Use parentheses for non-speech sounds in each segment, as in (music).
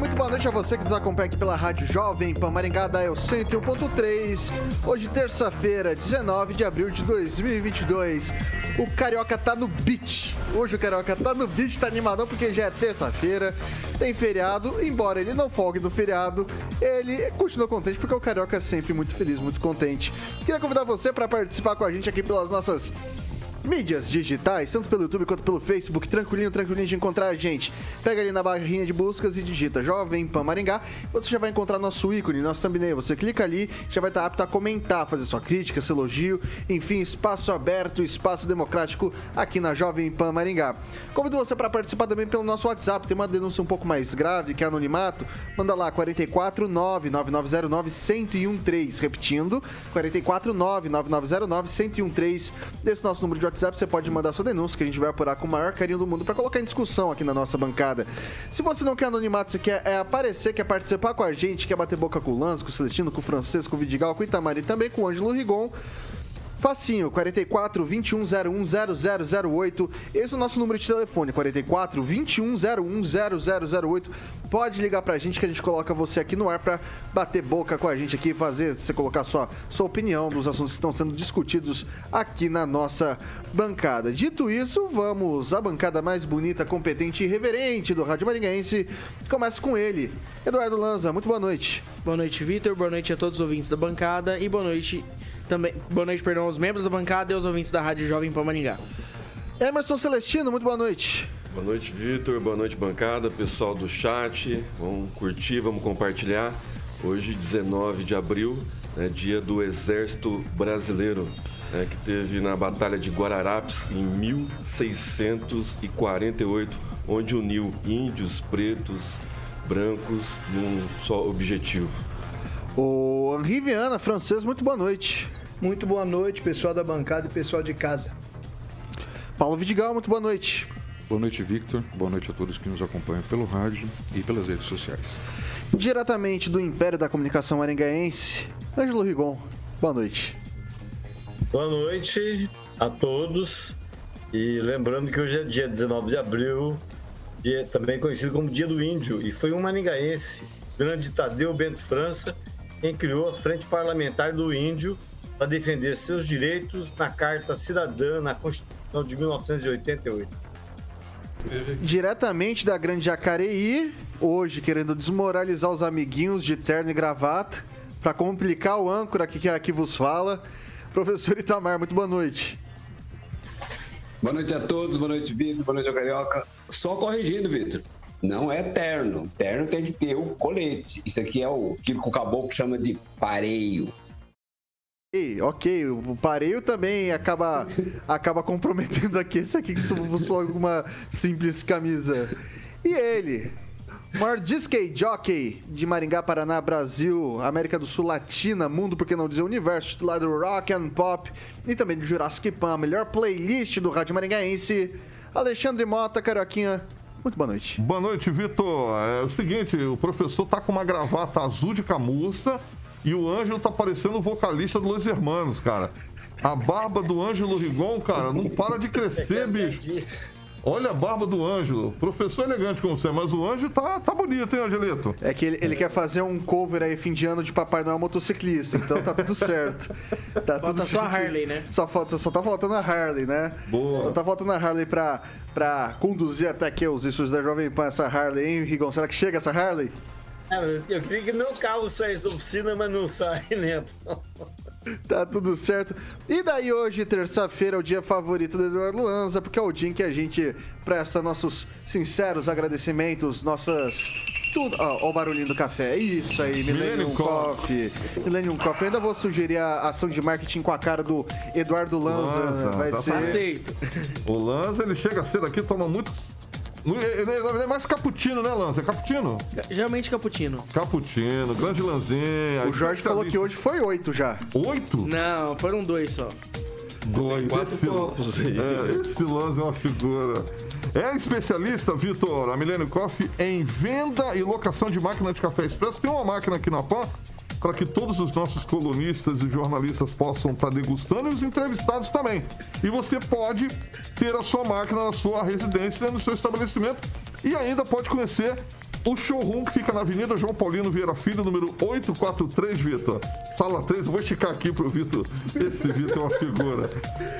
muito boa noite a você que nos acompanha aqui pela Rádio Jovem Pan Maringá da El 101.3. Hoje, terça-feira, 19 de abril de 2022. O Carioca tá no beat. Hoje o Carioca tá no beat, tá animadão porque já é terça-feira, tem feriado. Embora ele não folgue no feriado, ele continua contente porque o Carioca é sempre muito feliz, muito contente. Queria convidar você para participar com a gente aqui pelas nossas mídias digitais, tanto pelo YouTube quanto pelo Facebook, tranquilinho, tranquilinho de encontrar a gente. Pega ali na barrinha de buscas e digita Jovem Pan Maringá, você já vai encontrar nosso ícone, nosso thumbnail. Você clica ali, já vai estar apto a comentar, fazer sua crítica, seu elogio, enfim, espaço aberto, espaço democrático aqui na Jovem Pan Maringá. Convido você para participar também pelo nosso WhatsApp, tem uma denúncia um pouco mais grave, que é anonimato, manda lá 449 9909 1013, repetindo, 449 9909 1013, desse nosso número de WhatsApp você pode mandar sua denúncia, que a gente vai apurar com o maior carinho do mundo para colocar em discussão aqui na nossa bancada. Se você não quer anonimato, você quer é, aparecer, quer participar com a gente, quer bater boca com o Lanz, com o Celestino, com o Francisco, com o Vidigal, com o Itamar e também com o Ângelo Rigon, Facinho, 44 2101 0008. Esse é o nosso número de telefone, 44 2101 0008. Pode ligar pra gente que a gente coloca você aqui no ar pra bater boca com a gente aqui, fazer você colocar sua, sua opinião dos assuntos que estão sendo discutidos aqui na nossa bancada. Dito isso, vamos à bancada mais bonita, competente e reverente do Rádio Maringaense. Começa com ele, Eduardo Lanza. Muito boa noite. Boa noite, Vitor. Boa noite a todos os ouvintes da bancada e boa noite também, boa noite, perdão, aos membros da bancada e aos ouvintes da Rádio Jovem Pan Maringá. Emerson Celestino, muito boa noite. Boa noite, Vitor. Boa noite, bancada, pessoal do chat. Vamos curtir, vamos compartilhar. Hoje, 19 de abril, é dia do Exército Brasileiro, né, que teve na Batalha de Guararapes em 1648, onde uniu índios, pretos, brancos num só objetivo. O Henri Viana, francês, muito boa noite. Muito boa noite, pessoal da bancada e pessoal de casa. Paulo Vidigal, muito boa noite. Boa noite, Victor. Boa noite a todos que nos acompanham pelo rádio e pelas redes sociais. Diretamente do Império da Comunicação Maringaense, Ângelo Rigon, boa noite. Boa noite a todos. E lembrando que hoje é dia 19 de abril, dia, também conhecido como Dia do Índio, e foi um maringaense, grande Tadeu Bento França, quem criou a Frente Parlamentar do Índio para defender seus direitos na Carta Cidadã na Constituição de 1988. Diretamente da Grande Jacareí, hoje querendo desmoralizar os amiguinhos de terno e gravata, para complicar o âncora que aqui vos fala, professor Itamar, muito boa noite. Boa noite a todos, boa noite, Vitor, boa noite ao Carioca. Só corrigindo, Vitor, não é terno. Terno tem que ter o colete. Isso aqui é o que o caboclo chama de pareio. Ok, o pareio também acaba, acaba comprometendo aqui. Esse aqui que vos falou uma simples camisa. E ele, maior disc jockey de Maringá, Paraná, Brasil, América do Sul, Latina, mundo, por que não dizer universo, titular do Rock and Pop e também do Jurassic Pan, a melhor playlist do Rádio Maringaense, Alexandre Mota, Carioquinha. Muito boa noite. Boa noite, Vitor. É o seguinte, o professor tá com uma gravata azul de camurça e o Ângelo tá parecendo o vocalista do Los Hermanos, cara. A barba do Ângelo Rigon, cara, não para de crescer, bicho. Olha a barba do Ângelo. Professor elegante como você, mas o Ângelo tá, tá bonito, hein, Angelito? É que ele, ele quer fazer um cover aí, fim de ano de Papai Noel motociclista, então tá tudo certo. Tá falta tudo só a Harley, né? Só, falta, só tá faltando a Harley, né? Boa. Só tá faltando a Harley pra, pra conduzir até aqui os estúdios da Jovem Pan essa Harley, hein, Rigon? Será que chega essa Harley? Eu queria que meu carro saísse da oficina, mas não sai, né? (laughs) Tá tudo certo. E daí hoje, terça-feira, é o dia favorito do Eduardo Lanza, porque é o dia em que a gente presta nossos sinceros agradecimentos, nossas. Tudo. Ó, ó o barulhinho do café. Isso aí, Millennium Millennium Coffee. Millennium Coffee. Ainda vou sugerir a ação de marketing com a cara do Eduardo Lanza. Lanza, Vai tá ser. Aceito. O Lanza, ele chega cedo aqui, toma muito. Ele ele é mais cappuccino, né, Lanza? É cappuccino? Geralmente cappuccino. Cappuccino, grande Lanzinha. O Jorge falou que hoje foi oito já. Oito? Não, foram dois só. Dois. Quatro esse, copos. É, esse Lanza é uma figura. É especialista, Vitor, a Milênio Coffee, em venda e locação de máquina de café expresso. Tem uma máquina aqui na PAN para que todos os nossos colunistas e jornalistas possam estar degustando e os entrevistados também. E você pode ter a sua máquina na sua residência, no seu estabelecimento e ainda pode conhecer o showroom que fica na Avenida João Paulino Vieira Filho, número 843, Vitor. Sala 3, eu vou esticar aqui pro Vitor. Esse Vitor é uma figura.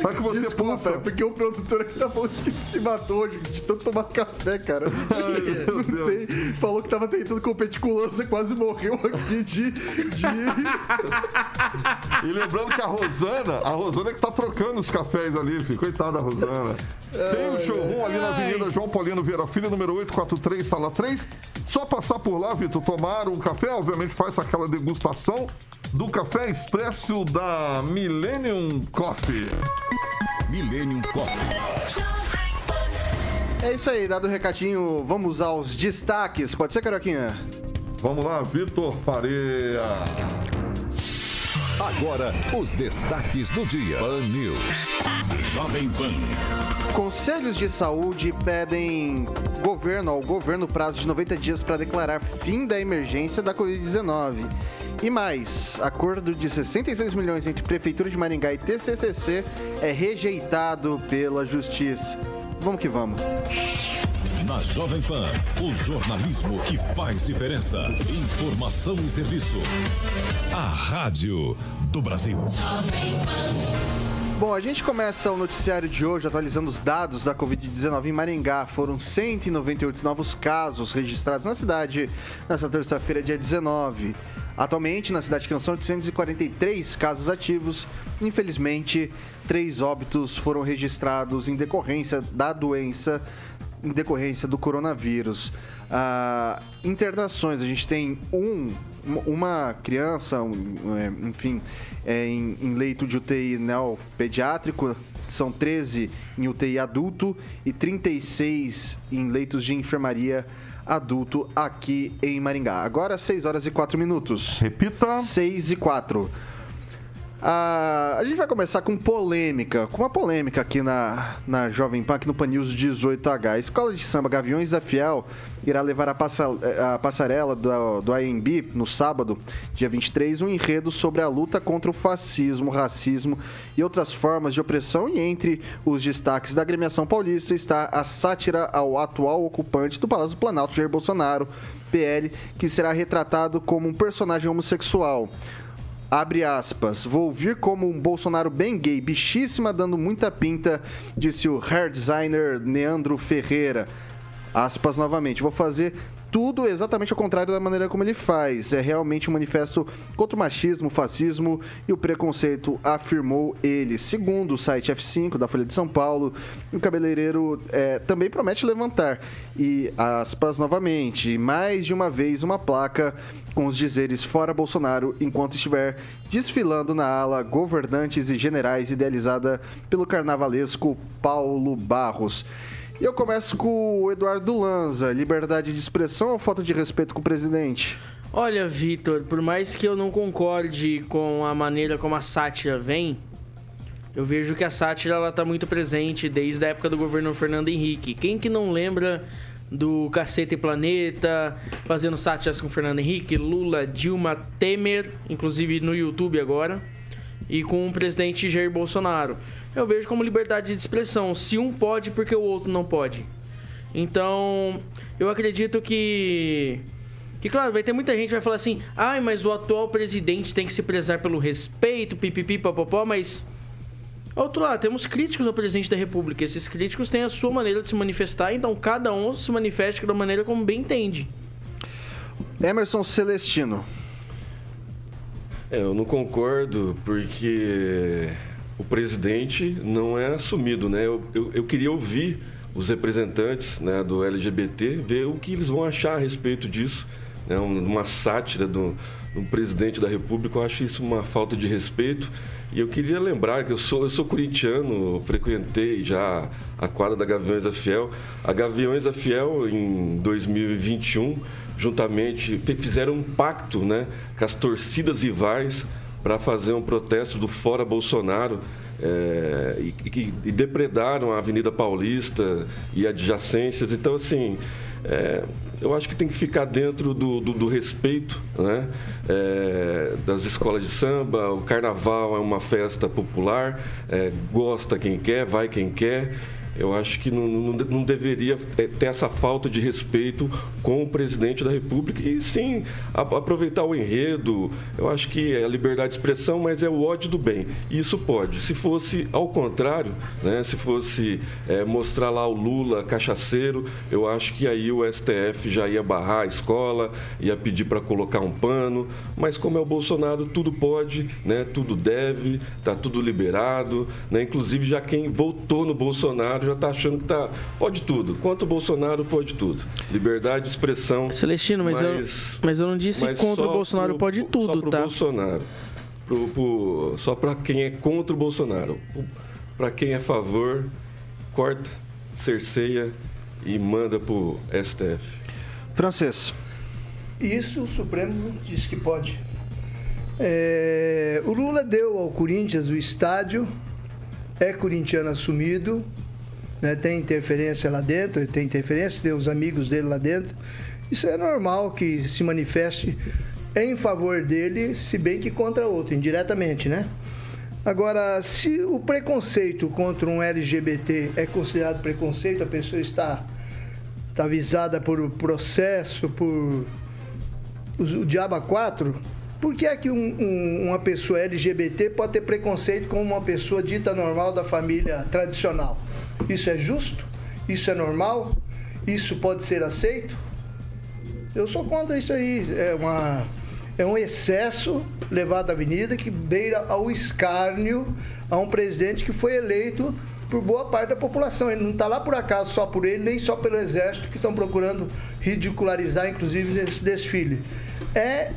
Para que você Desculpa, possa. é porque o produtor aqui tá falando que se matou hoje de tanto tomar café, cara. Ai, tem- falou que tava tentando competir com o Lança, quase morreu aqui de. de... E lembrando que a Rosana, a Rosana é que tá trocando os cafés ali, filho. Coitada da Rosana. Tem o showroom ali na Avenida João Paulino Vieira Filho, número 843, sala 3. Só passar por lá, Vitor, tomar um café, obviamente faz aquela degustação do café expresso da Millennium Coffee. Millennium Coffee. É isso aí, dado o recadinho, vamos aos destaques. Pode ser, Caroquinha? Vamos lá, Vitor Faria. Agora, os destaques do dia. Pan News. Jovem Pan. Conselhos de saúde pedem governo ao governo prazo de 90 dias para declarar fim da emergência da Covid-19. E mais, acordo de 66 milhões entre Prefeitura de Maringá e TCCC é rejeitado pela Justiça. Vamos que vamos. Na Jovem Pan, o jornalismo que faz diferença. Informação e serviço. A Rádio do Brasil. Bom, a gente começa o noticiário de hoje atualizando os dados da Covid-19 em Maringá. Foram 198 novos casos registrados na cidade nessa terça-feira, dia 19. Atualmente, na cidade de Canção, 843 casos ativos. Infelizmente, três óbitos foram registrados em decorrência da doença, em decorrência do coronavírus. Ah, internações, a gente tem um, uma criança, um, é, enfim, é, em, em leito de UTI neopediátrico, são 13 em UTI adulto e 36 em leitos de enfermaria adulto aqui em Maringá. Agora 6 horas e 4 minutos. Repita. 6 e 4. A gente vai começar com polêmica, com uma polêmica aqui na, na Jovem Pan, aqui no Pan News 18H. A Escola de Samba Gaviões da Fiel irá levar a, passa, a passarela do, do AMB no sábado, dia 23, um enredo sobre a luta contra o fascismo, racismo e outras formas de opressão. E entre os destaques da agremiação paulista está a sátira ao atual ocupante do Palácio do Planalto, Jair Bolsonaro, PL, que será retratado como um personagem homossexual. Abre aspas. Vou vir como um Bolsonaro bem gay, bichíssima, dando muita pinta, disse o hair designer Neandro Ferreira. Aspas novamente. Vou fazer tudo exatamente ao contrário da maneira como ele faz. É realmente um manifesto contra o machismo, o fascismo e o preconceito, afirmou ele. Segundo o site F5 da Folha de São Paulo, o cabeleireiro é, também promete levantar. E, aspas novamente, mais de uma vez uma placa com os dizeres fora Bolsonaro enquanto estiver desfilando na ala governantes e generais idealizada pelo carnavalesco Paulo Barros. E eu começo com o Eduardo Lanza. Liberdade de expressão ou falta de respeito com o presidente? Olha, Vitor, por mais que eu não concorde com a maneira como a sátira vem, eu vejo que a sátira ela tá muito presente desde a época do governo Fernando Henrique. Quem que não lembra do Cacete Planeta, fazendo sátiras com Fernando Henrique, Lula, Dilma, Temer, inclusive no YouTube agora, e com o presidente Jair Bolsonaro. Eu vejo como liberdade de expressão. Se um pode, porque o outro não pode. Então, eu acredito que. Que, claro, vai ter muita gente que vai falar assim: ai, mas o atual presidente tem que se prezar pelo respeito, pipipi, papapó, mas. Outro lado, temos críticos ao presidente da República. Esses críticos têm a sua maneira de se manifestar, então cada um se manifeste da maneira como bem entende. Emerson Celestino. É, eu não concordo porque o presidente não é assumido, né? Eu, eu, eu queria ouvir os representantes né, do LGBT, ver o que eles vão achar a respeito disso. Né? Uma sátira do, do presidente da República, eu acho isso uma falta de respeito. E eu queria lembrar que eu sou, eu sou corintiano, frequentei já a quadra da Gaviões da Fiel. A Gaviões da Fiel, em 2021, juntamente fizeram um pacto né, com as torcidas rivais para fazer um protesto do Fora Bolsonaro é, e, e, e, depredaram a Avenida Paulista e adjacências. Então, assim, é, eu acho que tem que ficar dentro do, do, do respeito né? É, das escolas de samba. O carnaval é uma festa popular, é, gosta quem quer, vai quem quer eu acho que não, não, não, deveria é, ter essa falta de respeito com o presidente da República e sim aproveitar o enredo. Eu acho que é a liberdade de expressão, mas é o ódio do bem. Isso pode. Se fosse ao contrário, né, se fosse é, mostrar lá o Lula cachaceiro, eu acho que aí o STF já ia barrar a escola, ia pedir para colocar um pano. Mas como é o Bolsonaro, tudo pode, né, tudo deve, está tudo liberado. Né, inclusive já quem votou no Bolsonaro já está achando que tá, pode tudo. Quanto o Bolsonaro, pode tudo. Liberdade de expressão. Celestino, mas, mas, eu, mas eu não disse contra o Bolsonaro, pro, pode tudo, só pro tá? Bolsonaro. Pro, pro, só para quem é contra o Bolsonaro. Para quem é a favor, corta, cerceia e manda pro STF. Francês. Isso o Supremo disse que pode. É, o Lula deu ao Corinthians o estádio, é corintiano assumido, né, tem interferência lá dentro, tem interferência, tem os amigos dele lá dentro. Isso é normal que se manifeste em favor dele, se bem que contra outro, indiretamente, né? Agora, se o preconceito contra um LGBT é considerado preconceito, a pessoa está, está avisada por processo, por o, Diaba 4, por que é que um, um, uma pessoa LGBT pode ter preconceito com uma pessoa dita normal da família tradicional? Isso é justo? Isso é normal? Isso pode ser aceito? Eu sou contra isso aí. É, uma, é um excesso levado à avenida que beira ao escárnio a um presidente que foi eleito por boa parte da população. Ele não está lá por acaso só por ele, nem só pelo exército que estão procurando ridicularizar, inclusive, esse desfile. É,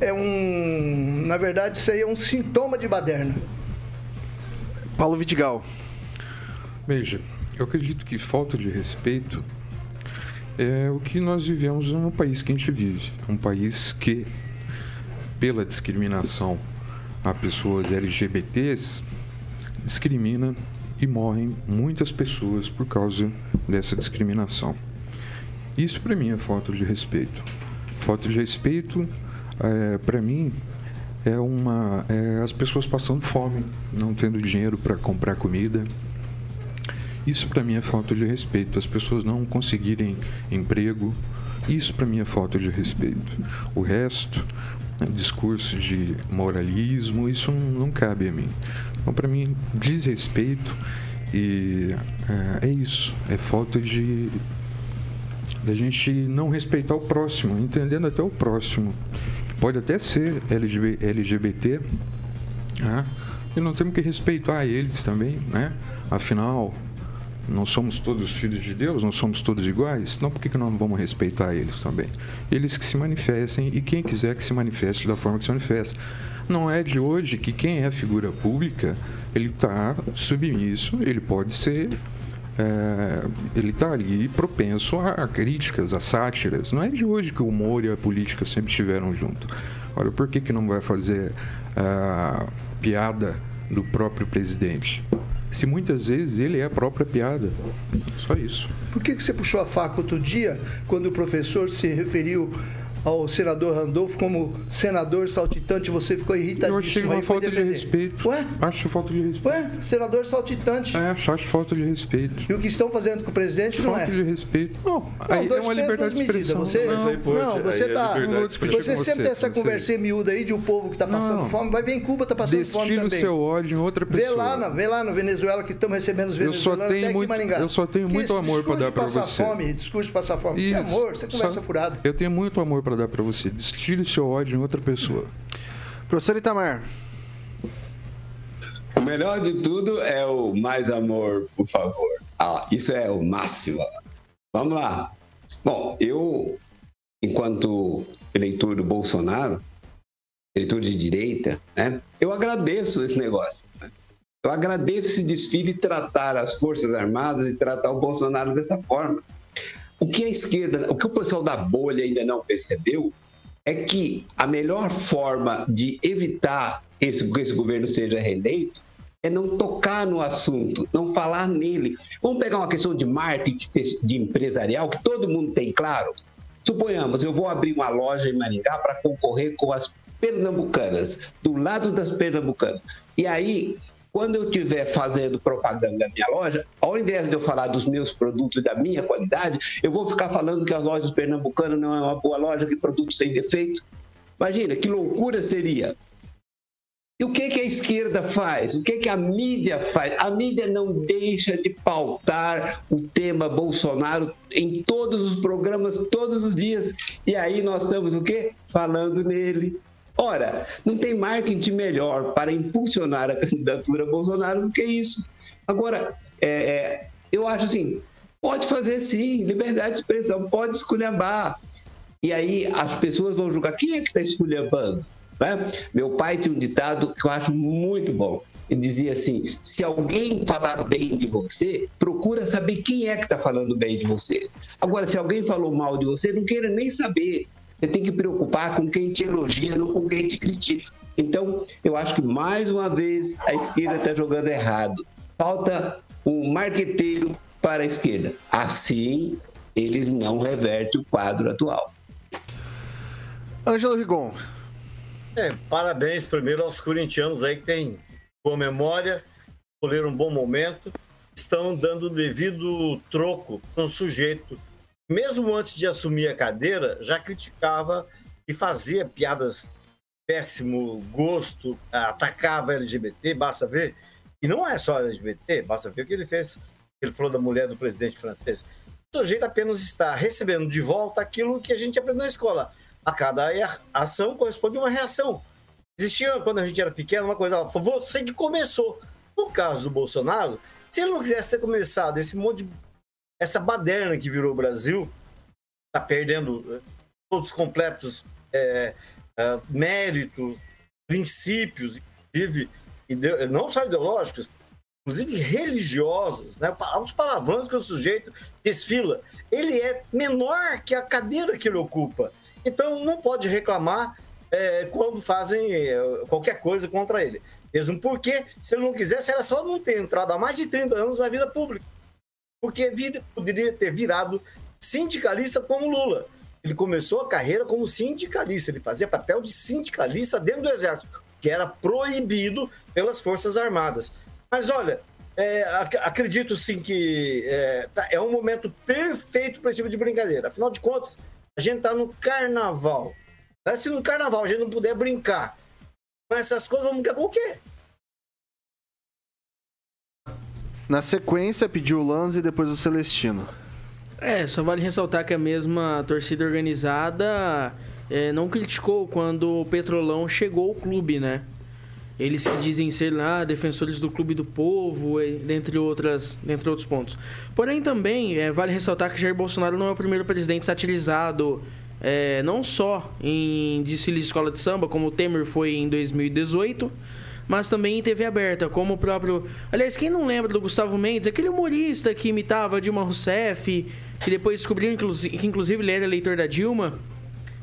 é um. Na verdade, isso aí é um sintoma de baderna. Paulo Vidigal. Veja, eu acredito que falta de respeito é o que nós vivemos no país que a gente vive. Um país que, pela discriminação a pessoas LGBTs, discrimina e morrem muitas pessoas por causa dessa discriminação. Isso para mim é falta de respeito. Falta de respeito, é, para mim, é uma é as pessoas passando fome, não tendo dinheiro para comprar comida, isso para mim é falta de respeito. As pessoas não conseguirem emprego, isso para mim é falta de respeito. O resto, né, discurso de moralismo, isso não, cabe a mim. Então, para mim, desrespeito e é, é, isso. É falta de da gente não respeitar o próximo, entendendo até o próximo. Pode até ser LGBT, né? e nós temos que respeitar eles também, né? Afinal, não somos todos filhos de Deus, não somos todos iguais, então por que, que nós não vamos respeitar eles também? Eles que se manifestem e quem quiser que se manifeste da forma que se manifesta. Não é de hoje que quem é figura pública, ele está submisso, ele pode ser é, ele está ali propenso a críticas, a sátiras. Não é de hoje que o humor e a política sempre estiveram junto. Olha, por que, que não vai fazer uh, piada do próprio presidente? Se muitas vezes ele é a própria piada. Só isso. Por que, que você puxou a faca outro dia, quando o professor se referiu ao senador Randolfo como senador saltitante, você ficou irritadíssimo. Eu achei uma falta de respeito. Ué? Acho falta de respeito. Ué? Senador saltitante. É, acho falta de respeito. E o que estão fazendo com o presidente falta não é? Falta de respeito. Não, não aí é uma liberdade de expressão. Você, não, não, você tá... Você sempre tem essa conversinha miúda aí de um povo que está passando não. fome. Vai ver em Cuba, está passando Destino fome também. seu ódio em outra pessoa. Vê lá, vê lá no Venezuela que estamos recebendo os venezuelanos tenho muito, Eu só tenho muito amor para dar para você. Fome, discurso de passar fome. Que amor, você conversa furada. Eu tenho muito amor para dar para você destile seu ódio em outra pessoa. Professor Itamar. O melhor de tudo é o mais amor, por favor. Ah, isso é o máximo. Vamos lá. Bom, eu, enquanto eleitor do Bolsonaro, eleitor de direita, né, eu agradeço esse negócio. Né? Eu agradeço esse desfile e tratar as Forças Armadas e tratar o Bolsonaro dessa forma. O que a esquerda, o que o pessoal da bolha ainda não percebeu é que a melhor forma de evitar esse, que esse governo seja reeleito é não tocar no assunto, não falar nele. Vamos pegar uma questão de marketing de empresarial que todo mundo tem claro. Suponhamos, eu vou abrir uma loja em Maringá para concorrer com as pernambucanas, do lado das pernambucanas. E aí, quando eu estiver fazendo propaganda na minha loja, ao invés de eu falar dos meus produtos da minha qualidade, eu vou ficar falando que as lojas pernambucanas não é uma boa loja, que produtos têm defeito. Imagina, que loucura seria. E o que, que a esquerda faz? O que, que a mídia faz? A mídia não deixa de pautar o tema Bolsonaro em todos os programas, todos os dias. E aí nós estamos o quê? Falando nele. Ora, não tem marketing melhor para impulsionar a (laughs) candidatura Bolsonaro do que isso. Agora, é, é, eu acho assim, pode fazer sim, liberdade de expressão, pode esculhambar. E aí as pessoas vão julgar quem é que está esculhambando. Né? Meu pai tinha um ditado que eu acho muito bom. Ele dizia assim: se alguém falar bem de você, procura saber quem é que está falando bem de você. Agora, se alguém falou mal de você, não queira nem saber. Você tem que preocupar com quem te elogia, não com quem te critica. Então, eu acho que mais uma vez a esquerda está jogando errado. Falta um marqueteiro para a esquerda. Assim, eles não revertem o quadro atual. Ângelo Rigon, é, parabéns primeiro aos corintianos aí que têm boa memória, escolheram um bom momento, estão dando devido troco para um sujeito, mesmo antes de assumir a cadeira, já criticava e fazia piadas péssimo gosto, atacava LGBT, basta ver. E não é só LGBT, basta ver o que ele fez. Ele falou da mulher do presidente francês. O sujeito apenas está recebendo de volta aquilo que a gente aprendeu na escola a cada ação corresponde uma reação. Existia, quando a gente era pequeno, uma coisa, você que começou. No caso do Bolsonaro, se ele não quisesse ter começado esse monte de. Essa baderna que virou o Brasil, está perdendo eh, todos os completos é, é, méritos, princípios, inclusive, não só ideológicos, inclusive religiosos, né? os palavrões que o sujeito desfila. Ele é menor que a cadeira que ele ocupa. Então não pode reclamar é, quando fazem é, qualquer coisa contra ele. Mesmo porque, se ele não quisesse, era só não ter entrado há mais de 30 anos na vida pública. Porque vir, poderia ter virado sindicalista como Lula. Ele começou a carreira como sindicalista, ele fazia papel de sindicalista dentro do Exército, que era proibido pelas Forças Armadas. Mas olha, é, acredito sim que é, tá, é um momento perfeito para esse tipo de brincadeira. Afinal de contas, a gente tá no carnaval. Se no carnaval a gente não puder brincar com essas coisas, vamos brincar com o quê? Na sequência, pediu o Lanz e depois o Celestino. É, só vale ressaltar que a mesma torcida organizada é, não criticou quando o Petrolão chegou ao clube, né? Eles que dizem ser lá defensores do clube do povo, dentre, outras, dentre outros pontos. Porém, também é, vale ressaltar que Jair Bolsonaro não é o primeiro presidente satirizado, é, não só em desfile de escola de samba, como o Temer foi em 2018, mas também em TV aberta, como o próprio. Aliás, quem não lembra do Gustavo Mendes, aquele humorista que imitava Dilma Rousseff, que depois descobriu que inclusive ele era eleitor da Dilma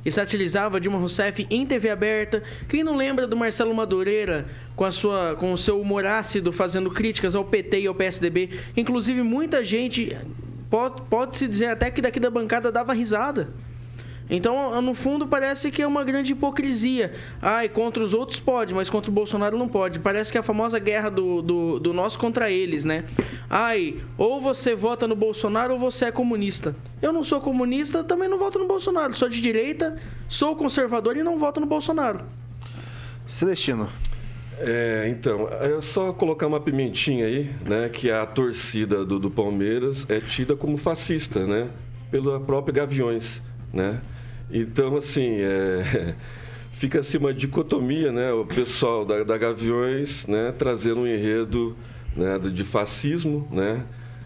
e satirizava Dilma Rousseff em TV aberta. Quem não lembra do Marcelo Madureira com, a sua, com o seu humor ácido fazendo críticas ao PT e ao PSDB? Inclusive, muita gente pode, pode se dizer até que daqui da bancada dava risada. Então, no fundo, parece que é uma grande hipocrisia. Ai, contra os outros pode, mas contra o Bolsonaro não pode. Parece que é a famosa guerra do, do, do nós contra eles, né? Ai, ou você vota no Bolsonaro ou você é comunista. Eu não sou comunista, também não voto no Bolsonaro. Sou de direita, sou conservador e não voto no Bolsonaro. Celestino. É, então, é só colocar uma pimentinha aí, né? Que a torcida do, do Palmeiras é tida como fascista, né? Pela própria Gaviões, né? Então, assim, é, (laughs) fica assim uma dicotomia, né? O pessoal da, da Gaviões, né, trazendo um enredo né, de fascismo, né?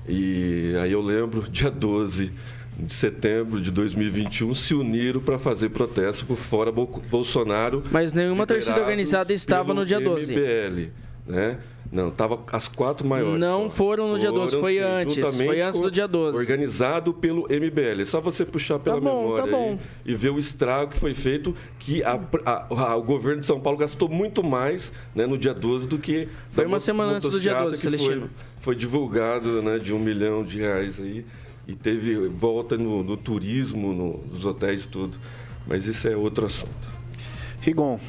E aí eu lembro, (laughs) dia 12 de setembro de 2021, se uniram para fazer protesto por fora Bolsonaro. Mas nenhuma torcida organizada estava no dia 12. MBL, né? Não, estava as quatro maiores. Não só. foram no dia 12, foi sim, antes. Foi antes do dia 12. Organizado pelo MBL. É só você puxar pela tá bom, memória tá bom. e ver o estrago que foi feito, que a, a, a, o governo de São Paulo gastou muito mais né, no dia 12 do que. Foi uma semana antes do dia 12, Celestino. Foi, foi divulgado né, de um milhão de reais aí. E teve volta no, no turismo, no, nos hotéis tudo. Mas isso é outro assunto. Rigon.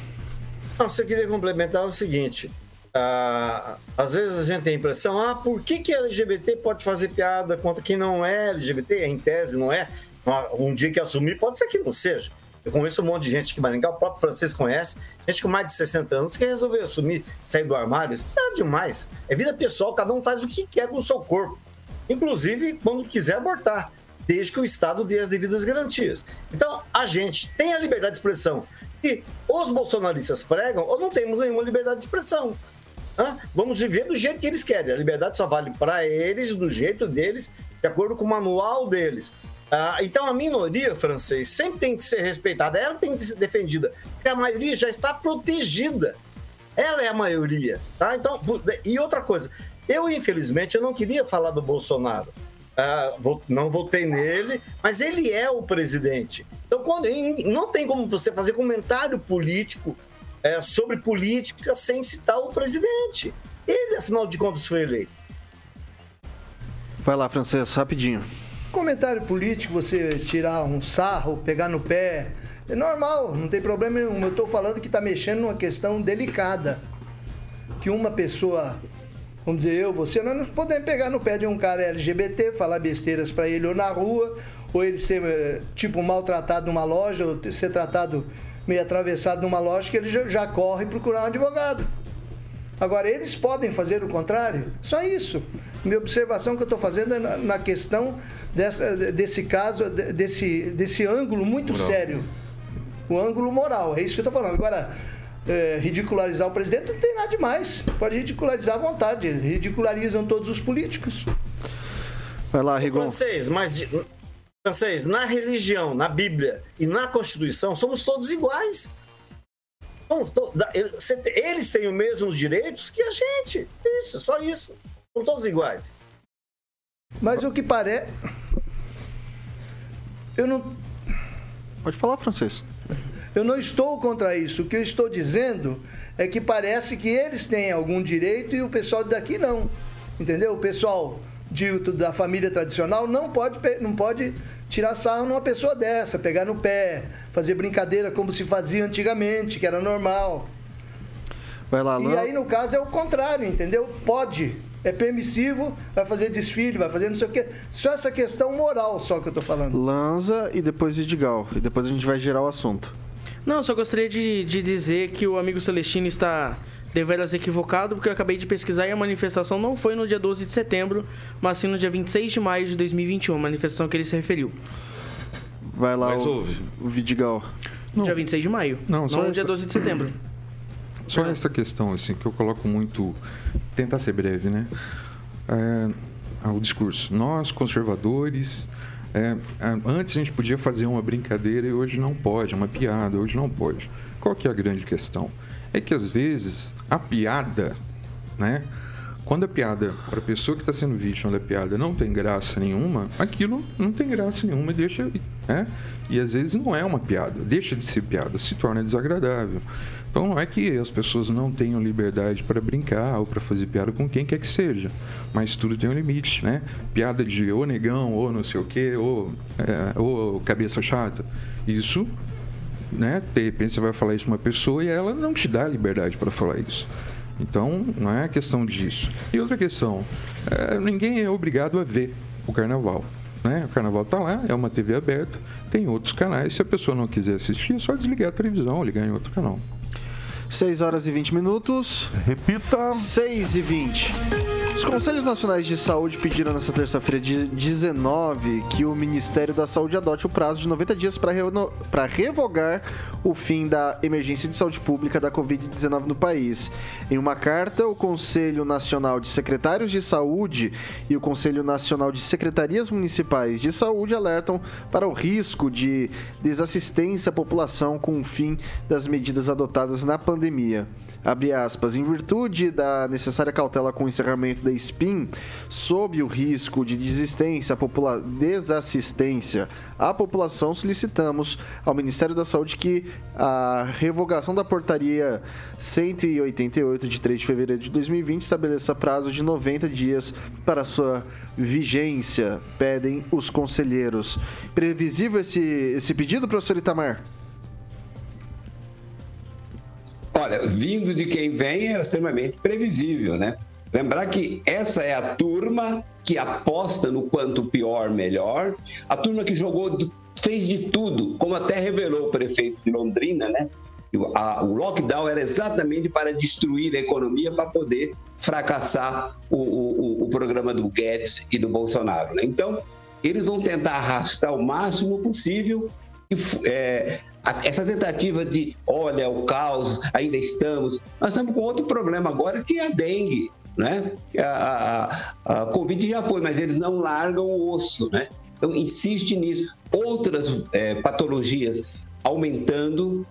Não, você queria complementar o seguinte ah, às vezes a gente tem a impressão, ah, por que, que LGBT pode fazer piada contra quem não é LGBT? Em tese, não é. Um dia que assumir, pode ser que não seja. Eu conheço um monte de gente que Maringá, o próprio francês conhece, gente com mais de 60 anos que resolveu assumir, sair do armário. Isso é demais. É vida pessoal, cada um faz o que quer com o seu corpo. Inclusive quando quiser abortar, desde que o Estado dê as devidas garantias. Então, a gente tem a liberdade de expressão. E os bolsonaristas pregam ou não temos nenhuma liberdade de expressão. Vamos viver do jeito que eles querem. A liberdade só vale para eles, do jeito deles, de acordo com o manual deles. Ah, então a minoria francês sempre tem que ser respeitada, ela tem que ser defendida, porque a maioria já está protegida. Ela é a maioria, tá? Então, e outra coisa, eu infelizmente eu não queria falar do Bolsonaro. Ah, não votei nele, mas ele é o presidente. Então, quando, não tem como você fazer comentário político é, sobre política sem citar o presidente. Ele, afinal de contas, foi eleito. Vai lá, Francês, rapidinho. Comentário político, você tirar um sarro, pegar no pé, é normal, não tem problema nenhum. Eu estou falando que está mexendo numa questão delicada. Que uma pessoa, vamos dizer, eu, você, nós não podemos pegar no pé de um cara LGBT, falar besteiras para ele ou na rua, ou ele ser, eh, tipo, maltratado numa loja, ou ser tratado meio atravessado numa lógica, ele já, já corre procurar um advogado. Agora, eles podem fazer o contrário? Só isso. Minha observação que eu estou fazendo é na, na questão dessa, desse caso, desse, desse ângulo muito moral. sério. O ângulo moral, é isso que eu estou falando. Agora, é, ridicularizar o presidente não tem nada demais. Pode ridicularizar à vontade. Ridicularizam todos os políticos. Vai lá, Rigon. Francês, mas Francês, na religião, na Bíblia e na Constituição, somos todos iguais. Eles têm os mesmos direitos que a gente. Isso, só isso. São todos iguais. Mas o que parece. Eu não. Pode falar, francês. Eu não estou contra isso. O que eu estou dizendo é que parece que eles têm algum direito e o pessoal daqui não. Entendeu? O pessoal dito da família tradicional não pode, não pode tirar sarro numa pessoa dessa, pegar no pé, fazer brincadeira como se fazia antigamente, que era normal. Vai lá, E aí, no caso, é o contrário, entendeu? Pode. É permissivo, vai fazer desfile, vai fazer não sei o quê. Só essa questão moral só que eu tô falando. Lanza e depois Idigal. E depois a gente vai girar o assunto. Não, só gostaria de, de dizer que o amigo Celestino está deveras equivocado, porque eu acabei de pesquisar e a manifestação não foi no dia 12 de setembro, mas sim no dia 26 de maio de 2021, a manifestação que ele se referiu. Vai lá, mas o, o Vidigal. Não. Dia 26 de maio, não, não no dia 12 de setembro. (clears throat) Só é. essa questão, assim, que eu coloco muito... Tentar ser breve, né? É, o discurso. Nós, conservadores... É, é, antes a gente podia fazer uma brincadeira e hoje não pode, uma piada, hoje não pode. Qual que é a grande questão? é que às vezes a piada, né? Quando a piada, para a pessoa que está sendo vítima da piada, não tem graça nenhuma, aquilo não tem graça nenhuma e deixa. Né? E às vezes não é uma piada, deixa de ser piada, se torna desagradável. Então não é que as pessoas não tenham liberdade para brincar ou para fazer piada com quem quer que seja, mas tudo tem um limite, né? Piada de ou negão, ou não sei o quê, ou, é, ou cabeça chata. Isso né? De repente você vai falar isso para uma pessoa e ela não te dá liberdade para falar isso. Então, não é questão disso. E outra questão, é, ninguém é obrigado a ver o carnaval. Né? O carnaval está lá, é uma TV aberta, tem outros canais. Se a pessoa não quiser assistir, é só desligar a televisão ligar em outro canal. 6 horas e 20 minutos. Repita. 6 e 20. Os Conselhos Nacionais de Saúde pediram nesta terça-feira, de 19, que o Ministério da Saúde adote o prazo de 90 dias para revogar o fim da emergência de saúde pública da Covid-19 no país. Em uma carta, o Conselho Nacional de Secretários de Saúde e o Conselho Nacional de Secretarias Municipais de Saúde alertam para o risco de desassistência à população com o fim das medidas adotadas na pandemia abre aspas, em virtude da necessária cautela com o encerramento da SPIN, sob o risco de desistência, desassistência à população, solicitamos ao Ministério da Saúde que a revogação da portaria 188 de 3 de fevereiro de 2020 estabeleça prazo de 90 dias para sua vigência, pedem os conselheiros. Previsível esse, esse pedido, professor Itamar? Olha, vindo de quem vem é extremamente previsível, né? Lembrar que essa é a turma que aposta no quanto pior, melhor, a turma que jogou, fez de tudo, como até revelou o prefeito de Londrina, né? o lockdown era exatamente para destruir a economia, para poder fracassar o, o, o programa do Guedes e do Bolsonaro. Né? Então, eles vão tentar arrastar o máximo possível é, essa tentativa de, olha, o caos, ainda estamos. Nós estamos com outro problema agora, que é a dengue. Né? A, a, a Covid já foi, mas eles não largam o osso. Né? Então, insiste nisso. Outras é, patologias aumentando,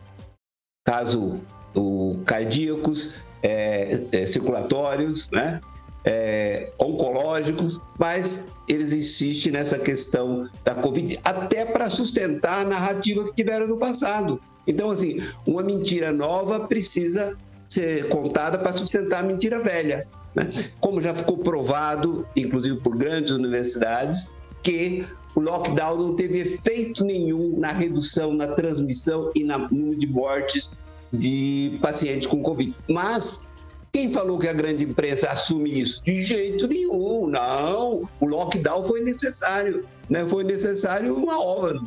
caso o cardíacos, é, é, circulatórios, né? É, oncológicos, mas eles insistem nessa questão da Covid, até para sustentar a narrativa que tiveram no passado. Então, assim, uma mentira nova precisa ser contada para sustentar a mentira velha. Né? Como já ficou provado, inclusive por grandes universidades, que o lockdown não teve efeito nenhum na redução, na transmissão e no número de mortes de pacientes com Covid. Mas quem falou que a grande imprensa assume isso? De jeito nenhum, não. O lockdown foi necessário, né? Foi necessário uma hora.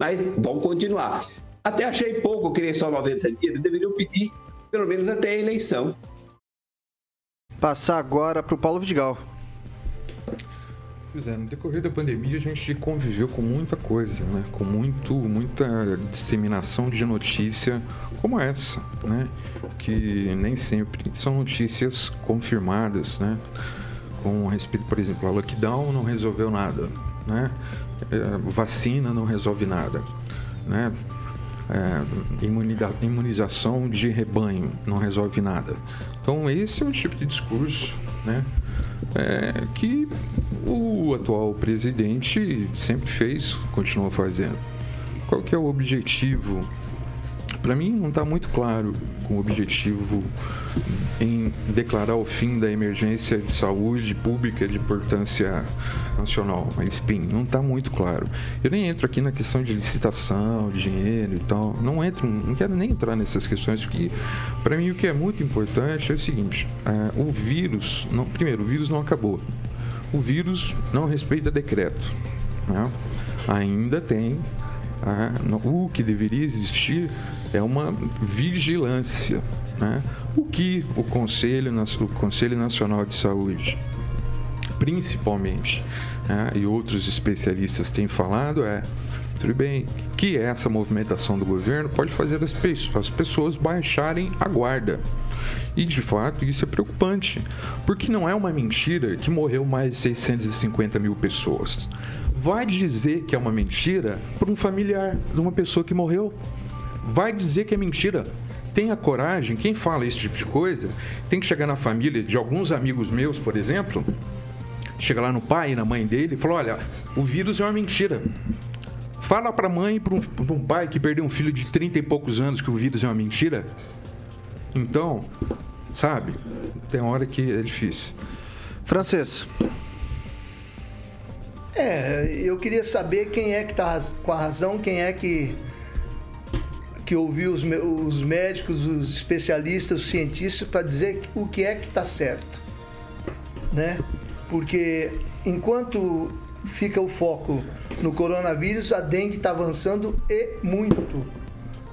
Mas vamos continuar. Até achei pouco, queria só 90 dias, deveriam pedir pelo menos até a eleição. Passar agora para o Paulo Vidigal. Pois é, no decorrer da pandemia a gente conviveu com muita coisa, né? Com muito, muita disseminação de notícia como essa, né? Que nem sempre são notícias confirmadas, né? Com respeito, por exemplo, a lockdown não resolveu nada, né? É, vacina não resolve nada, né? É, imunização de rebanho não resolve nada. Então esse é o tipo de discurso, né? é, que o atual presidente sempre fez, continua fazendo. Qual que é o objetivo para mim não está muito claro com o objetivo em declarar o fim da emergência de saúde pública de importância nacional, a SPIN, não está muito claro. Eu nem entro aqui na questão de licitação, de dinheiro e tal, não entro, não quero nem entrar nessas questões, porque para mim o que é muito importante é o seguinte, é, o vírus, não, primeiro, o vírus não acabou, o vírus não respeita decreto, né? ainda tem o que deveria existir é uma vigilância. Né? O que o Conselho, o Conselho Nacional de Saúde, principalmente, né, e outros especialistas têm falado é tudo bem, que essa movimentação do governo pode fazer as, as pessoas baixarem a guarda. E de fato isso é preocupante, porque não é uma mentira que morreu mais de 650 mil pessoas. Vai dizer que é uma mentira para um familiar de uma pessoa que morreu vai dizer que é mentira. Tenha coragem, quem fala esse tipo de coisa, tem que chegar na família de alguns amigos meus, por exemplo, chega lá no pai e na mãe dele e fala: olha, o vírus é uma mentira. Fala para a mãe e para um, um, pai que perdeu um filho de 30 e poucos anos que o vírus é uma mentira. Então, sabe, tem hora que é difícil. Francês. É, eu queria saber quem é que está com a razão, quem é que que ouvir os, os médicos, os especialistas, os cientistas para dizer o que é que está certo, né? Porque enquanto fica o foco no coronavírus, a dengue está avançando e muito.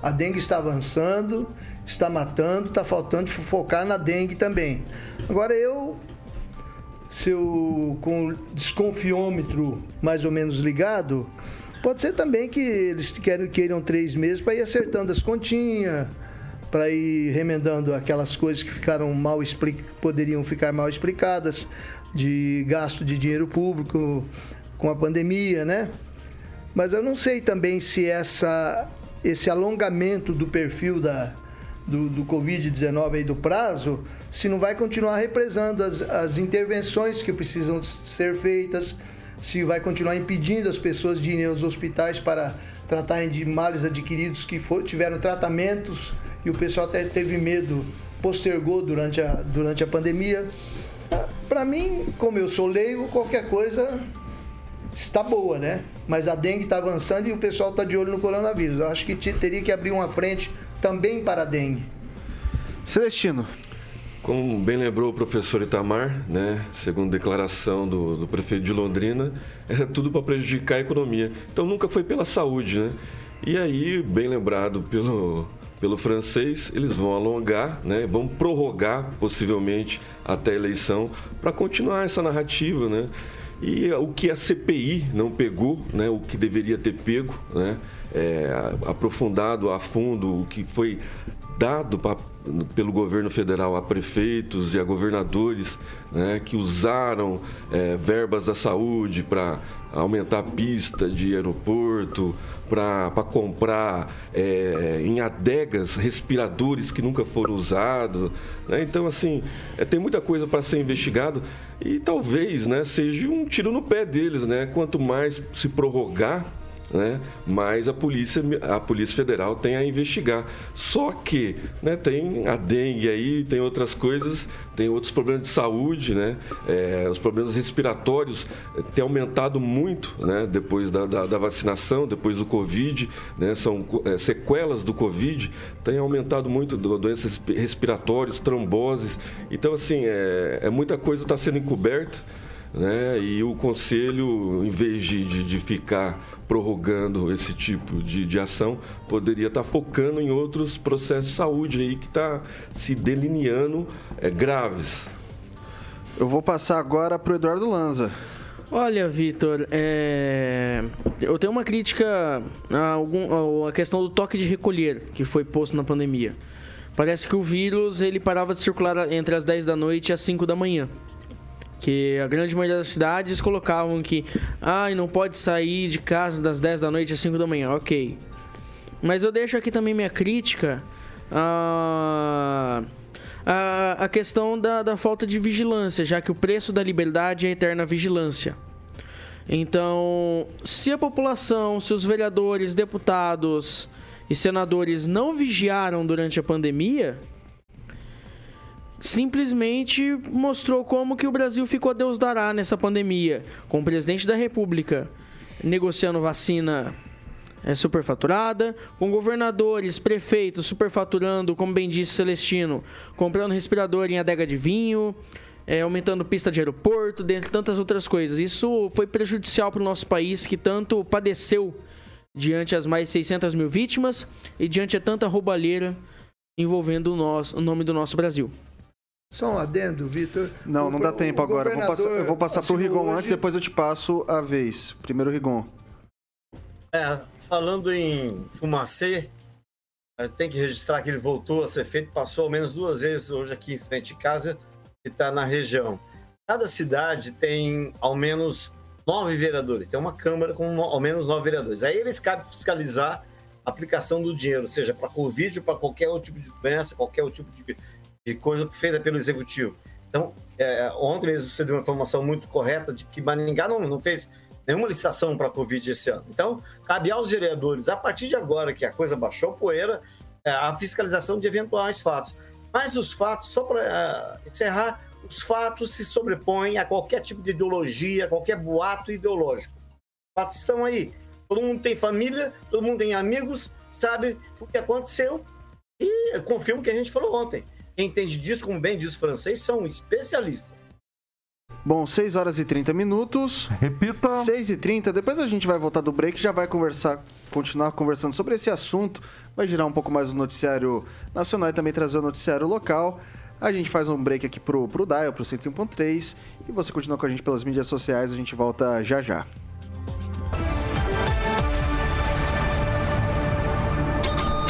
A dengue está avançando, está matando, está faltando focar na dengue também. Agora eu seu com o desconfiômetro mais ou menos ligado, pode ser também que eles querem, queiram três meses para ir acertando as continhas, para ir remendando aquelas coisas que ficaram mal explic... poderiam ficar mal explicadas de gasto de dinheiro público com a pandemia, né? Mas eu não sei também se essa, esse alongamento do perfil da, do, do Covid-19 aí do prazo, se não vai continuar represando as, as intervenções que precisam ser feitas, se vai continuar impedindo as pessoas de irem aos hospitais para tratarem de males adquiridos que for, tiveram tratamentos e o pessoal até teve medo, postergou durante a, durante a pandemia. Para mim, como eu sou leigo, qualquer coisa está boa, né? Mas a dengue está avançando e o pessoal está de olho no coronavírus. Eu acho que teria que abrir uma frente também para a dengue. Celestino. Como bem lembrou o professor Itamar, né, segundo declaração do, do prefeito de Londrina, era tudo para prejudicar a economia. Então nunca foi pela saúde, né? E aí, bem lembrado pelo, pelo francês, eles vão alongar, né, vão prorrogar possivelmente até a eleição para continuar essa narrativa, né? E o que a CPI não pegou, né, o que deveria ter pego, né, é, aprofundado a fundo o que foi dado pra, pelo governo federal a prefeitos e a governadores né, que usaram é, verbas da saúde para aumentar a pista de aeroporto, para comprar é, em adegas respiradores que nunca foram usados. Né? Então, assim, é, tem muita coisa para ser investigado e talvez né, seja um tiro no pé deles. Né? Quanto mais se prorrogar né? Mas a polícia, a polícia federal tem a investigar. Só que, né, tem a dengue aí, tem outras coisas, tem outros problemas de saúde, né? É, os problemas respiratórios eh, têm aumentado muito, né? Depois da, da, da vacinação, depois do Covid, né? São é, sequelas do Covid, têm aumentado muito doenças respiratórias, tromboses. Então, assim, é, é muita coisa está sendo encoberta. Né? E o conselho, em vez de, de, de ficar prorrogando esse tipo de, de ação, poderia estar tá focando em outros processos de saúde aí que está se delineando é, graves. Eu vou passar agora para o Eduardo Lanza. Olha, Vitor, é... eu tenho uma crítica a, algum, a questão do toque de recolher que foi posto na pandemia. Parece que o vírus ele parava de circular entre as 10 da noite e as 5 da manhã que a grande maioria das cidades colocavam que ah, não pode sair de casa das 10 da noite às 5 da manhã, ok. Mas eu deixo aqui também minha crítica a, a, a questão da, da falta de vigilância, já que o preço da liberdade é a eterna vigilância. Então, se a população, se os vereadores, deputados e senadores não vigiaram durante a pandemia, simplesmente mostrou como que o Brasil ficou a Deus dará nessa pandemia, com o presidente da República negociando vacina é, superfaturada, com governadores, prefeitos superfaturando, como bem disse Celestino, comprando respirador em adega de vinho, é, aumentando pista de aeroporto, dentre tantas outras coisas. Isso foi prejudicial para o nosso país que tanto padeceu diante as mais de 600 mil vítimas e diante a tanta roubalheira envolvendo o, nosso, o nome do nosso Brasil. Só um adendo, Vitor. Não, o, não dá tempo agora. Eu vou passar, eu vou passar pro Rigon hoje... antes, depois eu te passo a vez. Primeiro o Rigon. É, falando em fumacê, tem que registrar que ele voltou a ser feito, passou ao menos duas vezes hoje aqui em frente de casa, que está na região. Cada cidade tem ao menos nove vereadores, tem uma Câmara com ao menos nove vereadores. Aí eles cabem fiscalizar a aplicação do dinheiro, seja para Covid ou para qualquer outro tipo de doença, qualquer outro tipo de de coisa feita pelo executivo. Então, é, ontem mesmo você deu uma informação muito correta de que Maringá não, não fez nenhuma licitação para a Covid esse ano. Então, cabe aos vereadores, a partir de agora que a coisa baixou poeira, é, a fiscalização de eventuais fatos. Mas os fatos, só para é, encerrar, os fatos se sobrepõem a qualquer tipo de ideologia, qualquer boato ideológico. Os fatos estão aí. Todo mundo tem família, todo mundo tem amigos, sabe o que aconteceu e confirma o que a gente falou ontem. Quem entende disso, como bem diz o francês, são especialistas. Bom, 6 horas e 30 minutos. Repita. 6 e 30. Depois a gente vai voltar do break já vai conversar, continuar conversando sobre esse assunto. Vai girar um pouco mais o noticiário nacional e também trazer o noticiário local. A gente faz um break aqui pro, pro Dial, pro 101.3. E você continua com a gente pelas mídias sociais. A gente volta já já.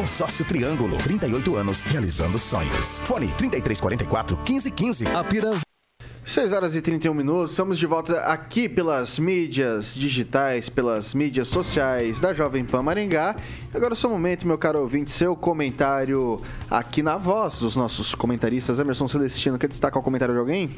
Consórcio Triângulo, 38 anos, realizando sonhos. Fone 3344 1515. Apenas 6 horas e 31 minutos, estamos de volta aqui pelas mídias digitais, pelas mídias sociais da Jovem Pan Maringá. Agora é o seu momento, meu caro ouvinte, seu comentário aqui na voz dos nossos comentaristas. Emerson Celestino, quer destacar o comentário de alguém?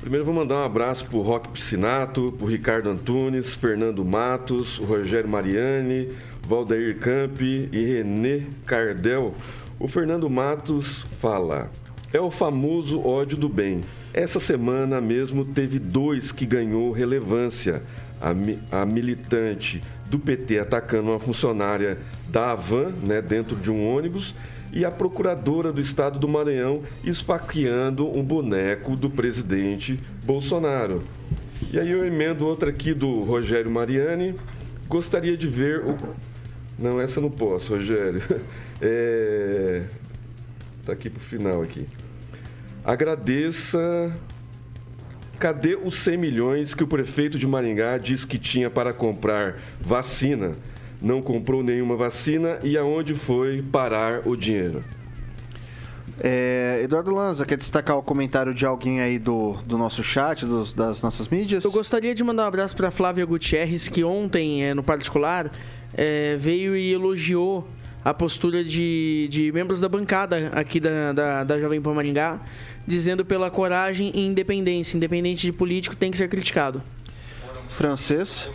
Primeiro vou mandar um abraço pro Roque Piscinato, pro Ricardo Antunes, Fernando Matos, o Rogério Mariani, Valdeir Camp e Renê Cardel. O Fernando Matos fala: é o famoso ódio do bem. Essa semana mesmo teve dois que ganhou relevância. A, a militante do PT atacando uma funcionária da Avan, né, dentro de um ônibus, e a procuradora do estado do Maranhão esfaqueando um boneco do presidente Bolsonaro. E aí eu emendo outra aqui do Rogério Mariani. Gostaria de ver o. Não, essa eu não posso, Rogério. (laughs) É... Tá aqui pro final aqui. Agradeça. Cadê os 100 milhões que o prefeito de Maringá disse que tinha para comprar vacina? Não comprou nenhuma vacina e aonde foi parar o dinheiro? É, Eduardo Lanza, quer destacar o comentário de alguém aí do, do nosso chat, dos, das nossas mídias? Eu gostaria de mandar um abraço para Flávia Gutierrez, que ontem, é, no particular, é, veio e elogiou a postura de, de membros da bancada aqui da, da, da Jovem Pan Maringá, dizendo pela coragem e independência. Independente de político, tem que ser criticado. Francês.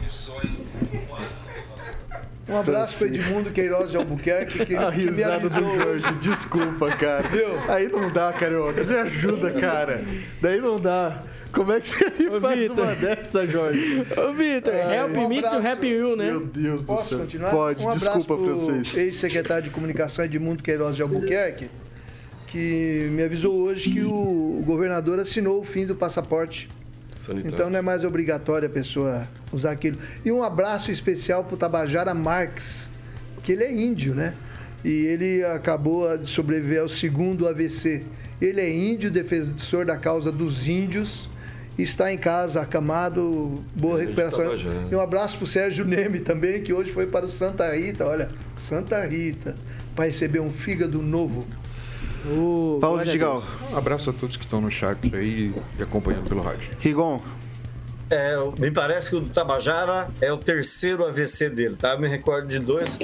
Um abraço para Edmundo Queiroz de Albuquerque. Que, (laughs) a risada do Jorge, desculpa, cara. Viu? Aí não dá, carioca. Me ajuda, cara. Daí não dá. Como é que você me faz Victor. uma dessa, Jorge? Ô, Vitor, help um me to help you, né? Meu Deus do Posso céu. continuar? Pode, um abraço desculpa, francês. Ex-secretário de Comunicação Edmundo Queiroz de Albuquerque, que me avisou hoje que o governador assinou o fim do passaporte. Sanitário. Então não é mais obrigatório a pessoa usar aquilo. E um abraço especial pro Tabajara Marques, que ele é índio, né? E ele acabou de sobreviver ao segundo AVC. Ele é índio, defensor da causa dos índios, está em casa, acamado, boa recuperação. E um abraço pro Sérgio Neme também, que hoje foi para o Santa Rita, olha, Santa Rita, para receber um fígado novo. Uh, Paulo Vidigal. Um abraço a todos que estão no chat aí e acompanhando pelo rádio. Rigon. É, me parece que o Tabajara é o terceiro AVC dele, tá? Eu me recordo de dois.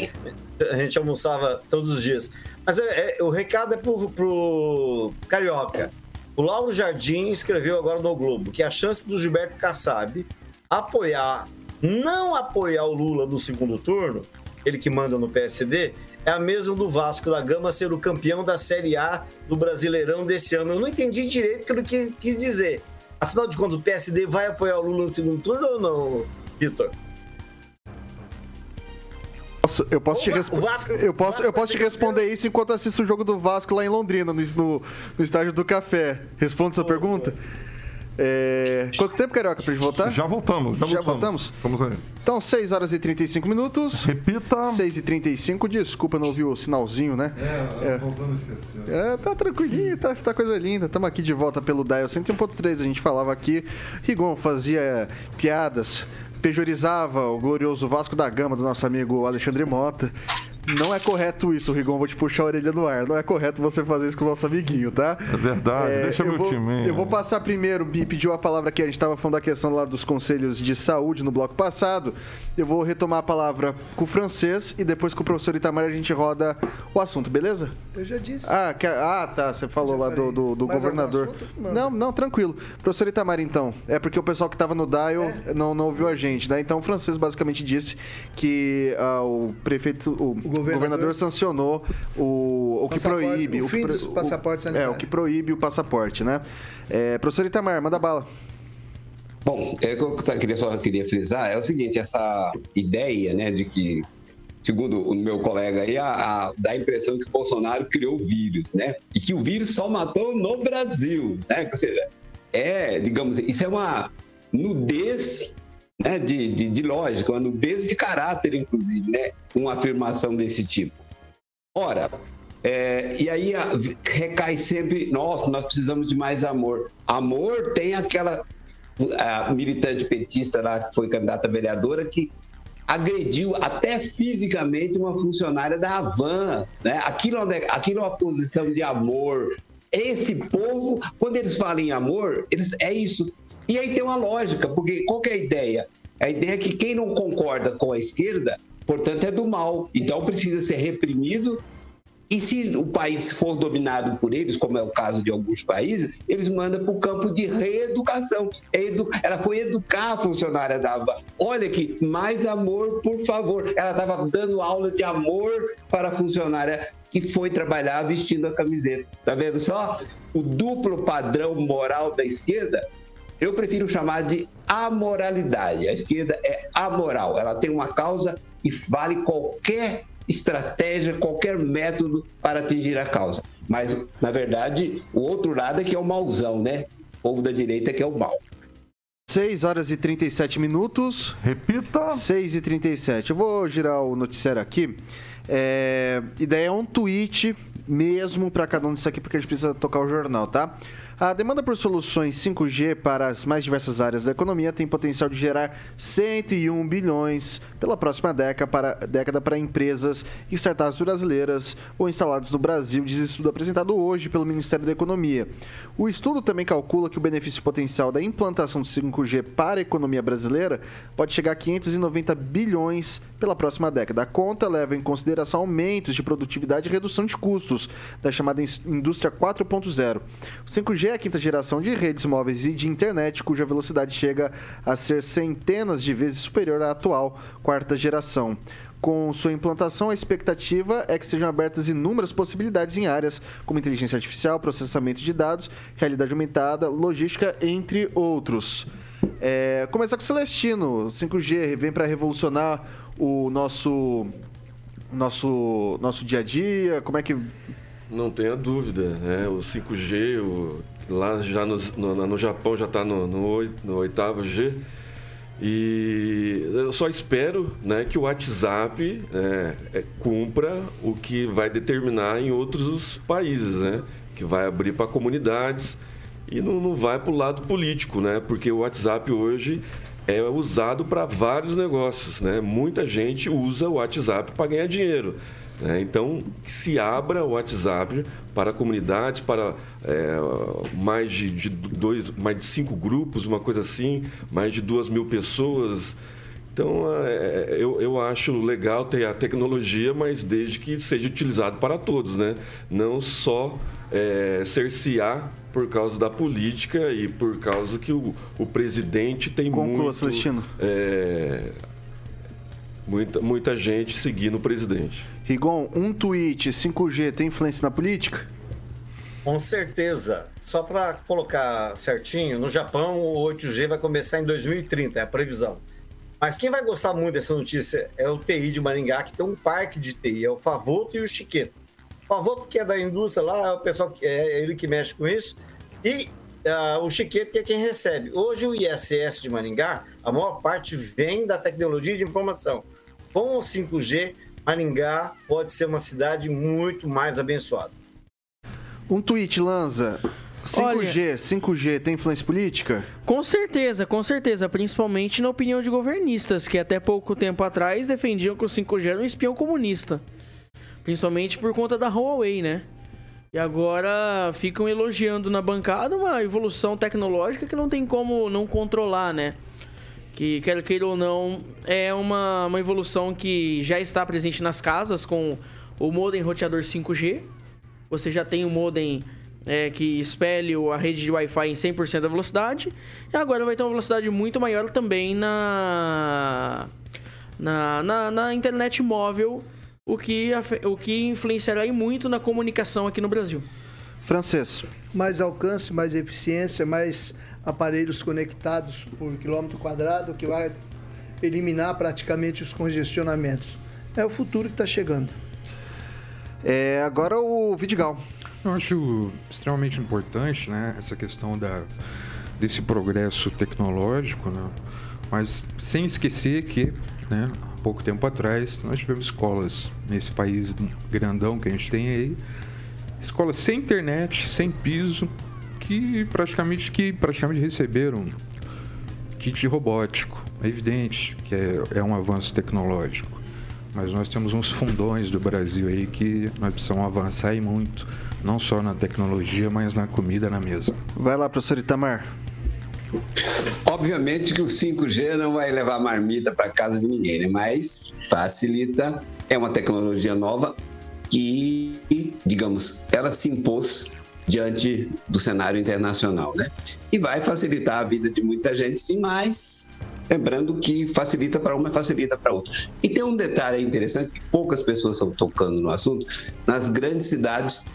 A gente almoçava todos os dias. Mas é, é- o recado é pro, pro Carioca. O Lauro Jardim escreveu agora no Globo que a chance do Gilberto Kassab apoiar, não apoiar o Lula no segundo turno, ele que manda no PSD, é a mesma do Vasco da Gama ser o campeão da Série A do Brasileirão desse ano. Eu não entendi direito o que ele quis, dizer. Afinal de contas, o PSD vai apoiar o Lula no segundo turno ou não, Vitor? Posso- eu posso te, O Va- resp- o Vasco- eu posso, eu posso te responder isso enquanto assisto o jogo do Vasco lá em Londrina, no, no, no estádio do Café. Responde essa pergunta? É, Quanto tempo, Carioca, pra gente voltar? Já voltamos, já, Já voltamos. Vamos aí. Então, 6 horas e 35 minutos. Repita. 6 e 35 desculpa, não ouvi o sinalzinho, né? É, é tá tranquilinho, tá, tá coisa linda. Estamos aqui de volta pelo Dial 101.3. A gente falava aqui, Rigon fazia piadas, pejorizava o glorioso Vasco da Gama do nosso amigo Alexandre Mota. Não é correto isso, Rigon. Vou te puxar a orelha no ar. Não é correto você fazer isso com o nosso amiguinho, tá? É verdade, deixa eu meu vou, time. Eu vou passar primeiro, me pediu a palavra aqui, a gente estava falando da questão lá dos conselhos de saúde no bloco passado. Eu vou retomar a palavra com o francês e depois com o professor Itamar a gente roda o assunto, beleza? Eu já disse. Ah, que- ah, tá, você falou lá do, do, do governador. Manda. Não, não, tranquilo. Professor Itamar, então, é porque o pessoal que estava no dial não, não ouviu a gente, né? Então o francês basicamente disse que ah, o prefeito, o, governador, governador sancionou o, o que proíbe. O fim o, dos passaportes sanitários. É, o que proíbe o passaporte, né? É, professor Itamar, manda bala. Bom, é, o que eu queria, só queria frisar é o seguinte, essa ideia, né, de que, segundo o meu colega aí, a, a, dá a impressão que o Bolsonaro criou o vírus, né? E que o vírus só matou no Brasil, né? Ou seja, é, digamos, isso é uma nudez né, de, de, de lógica, uma nudez de caráter, inclusive, né? Uma afirmação desse tipo. Ora, é, e aí a, recai sempre, nossa, nós precisamos de mais amor. Amor tem aquela militante petista lá, que foi candidata a vereadora, que agrediu até fisicamente uma funcionária da Havan. Né? Aquilo, é aquilo é uma posição de amor. Esse povo, quando eles falam em amor, eles, é isso. E aí tem uma lógica, porque qual é a ideia? A ideia é que quem não concorda com a esquerda, portanto, é do mal. Então precisa ser reprimido e se o país for dominado por eles, como é o caso de alguns países, eles mandam para o campo de reeducação. Ela foi educar a funcionária da. Olha aqui, mais amor, por favor. Ela estava dando aula de amor para a funcionária que foi trabalhar vestindo a camiseta. Tá vendo só? O duplo padrão moral da esquerda, eu prefiro chamar de amoralidade. A esquerda é amoral. Ela tem uma causa e vale qualquer estratégia, qualquer método para atingir a causa. Mas, na verdade, o outro lado é que é o mauzão, né? O povo da direita é que é o mal. 6 horas e 37 minutos. Repita. 6 e 37. Eu vou girar o noticiário aqui. É... Ideia é um tweet mesmo para cada um disso aqui, porque a gente precisa tocar o jornal, tá? A demanda por soluções 5G para as mais diversas áreas da economia tem potencial de gerar 101 bilhões pela próxima década para, década para empresas e startups brasileiras ou instaladas no Brasil, diz estudo apresentado hoje pelo Ministério da Economia. O estudo também calcula que o benefício potencial da implantação de 5G para a economia brasileira pode chegar a 590 bilhões pela próxima década. A conta leva em consideração aumentos de produtividade e redução de custos da chamada indústria 4.0. O 5G é a quinta geração de redes móveis e de internet, cuja velocidade chega a ser centenas de vezes superior à atual quarta geração. Com sua implantação, a expectativa é que sejam abertas inúmeras possibilidades em áreas como inteligência artificial, processamento de dados, realidade aumentada, logística, entre outros. É, começar com o Celestino, 5G vem para revolucionar o nosso nosso nosso dia a dia. Como é que não tenha dúvida, né? O 5G, o Lá já no, no, no Japão já está no, no, oitavo G. E eu só espero né, que o WhatsApp é, é, cumpra o que vai determinar em outros países, né? Que vai abrir para comunidades e não, não vai para o lado político, né? Porque o WhatsApp hoje é usado para vários negócios, né? Muita gente usa o WhatsApp para ganhar dinheiro. Né? Então, se abra o WhatsApp para comunidades, para é, mais, de, de, dois, mais de cinco grupos, uma coisa assim, mais de duas mil pessoas. Então, é, eu, eu acho legal ter a tecnologia, mas desde que seja utilizado para todos, né? Não só é, cercear por causa da política e por causa que o, o presidente tem Conclua, muito... Celestino. É, muita, muita gente seguindo o presidente. Rigon, um tweet 5G tem influência na política? Com certeza. Só para colocar certinho, no Japão o 8G vai começar em 2030, é a previsão. Mas quem vai gostar muito dessa notícia é o TI de Maringá, que tem um parque de TI, é o Favoto e o Chiqueto. O Favoto, que é da indústria lá, é o pessoal que é ele que mexe com isso, e uh, o Chiqueto, que é quem recebe. Hoje o ISS de Maringá, a maior parte vem da tecnologia de informação. Com o 5G, Maringá pode ser uma cidade muito mais abençoada. Um tweet, Lanza. 5G, Olha, 5G tem influência política? Com certeza, com certeza, principalmente na opinião de governistas, que até pouco tempo atrás defendiam que o 5G era um espião comunista. Principalmente por conta da Huawei, né? E agora ficam elogiando na bancada uma evolução tecnológica que não tem como não controlar, né? Que, quer queira ou não, é uma, uma evolução que já está presente nas casas com o modem roteador 5G. Você já tem o modem é, que espelhe a rede de Wi-Fi em 100% da velocidade. E agora vai ter uma velocidade muito maior também na, na, na, na internet móvel o que, o que influenciará muito na comunicação aqui no Brasil. Francês. Mais alcance, mais eficiência, mais aparelhos conectados por quilômetro quadrado, que vai eliminar praticamente os congestionamentos. É o futuro que está chegando. É, agora o Vidigal. Eu acho extremamente importante né, essa questão da, desse progresso tecnológico, né? mas sem esquecer que né, há pouco tempo atrás nós tivemos escolas nesse país grandão que a gente tem aí, escolas sem internet, sem piso, que praticamente, que praticamente receberam kit robótico. É evidente que é, é um avanço tecnológico, mas nós temos uns fundões do Brasil aí que nós precisamos avançar e muito, não só na tecnologia, mas na comida na mesa. Vai lá, professor Itamar. Obviamente que o 5G não vai levar marmita para casa de ninguém, né? mas facilita. É uma tecnologia nova que, digamos, ela se impôs diante do cenário internacional, né? E vai facilitar a vida de muita gente, sim, mas lembrando que facilita para uma, facilita para outra. E tem um detalhe interessante que poucas pessoas estão tocando no assunto. Nas grandes cidades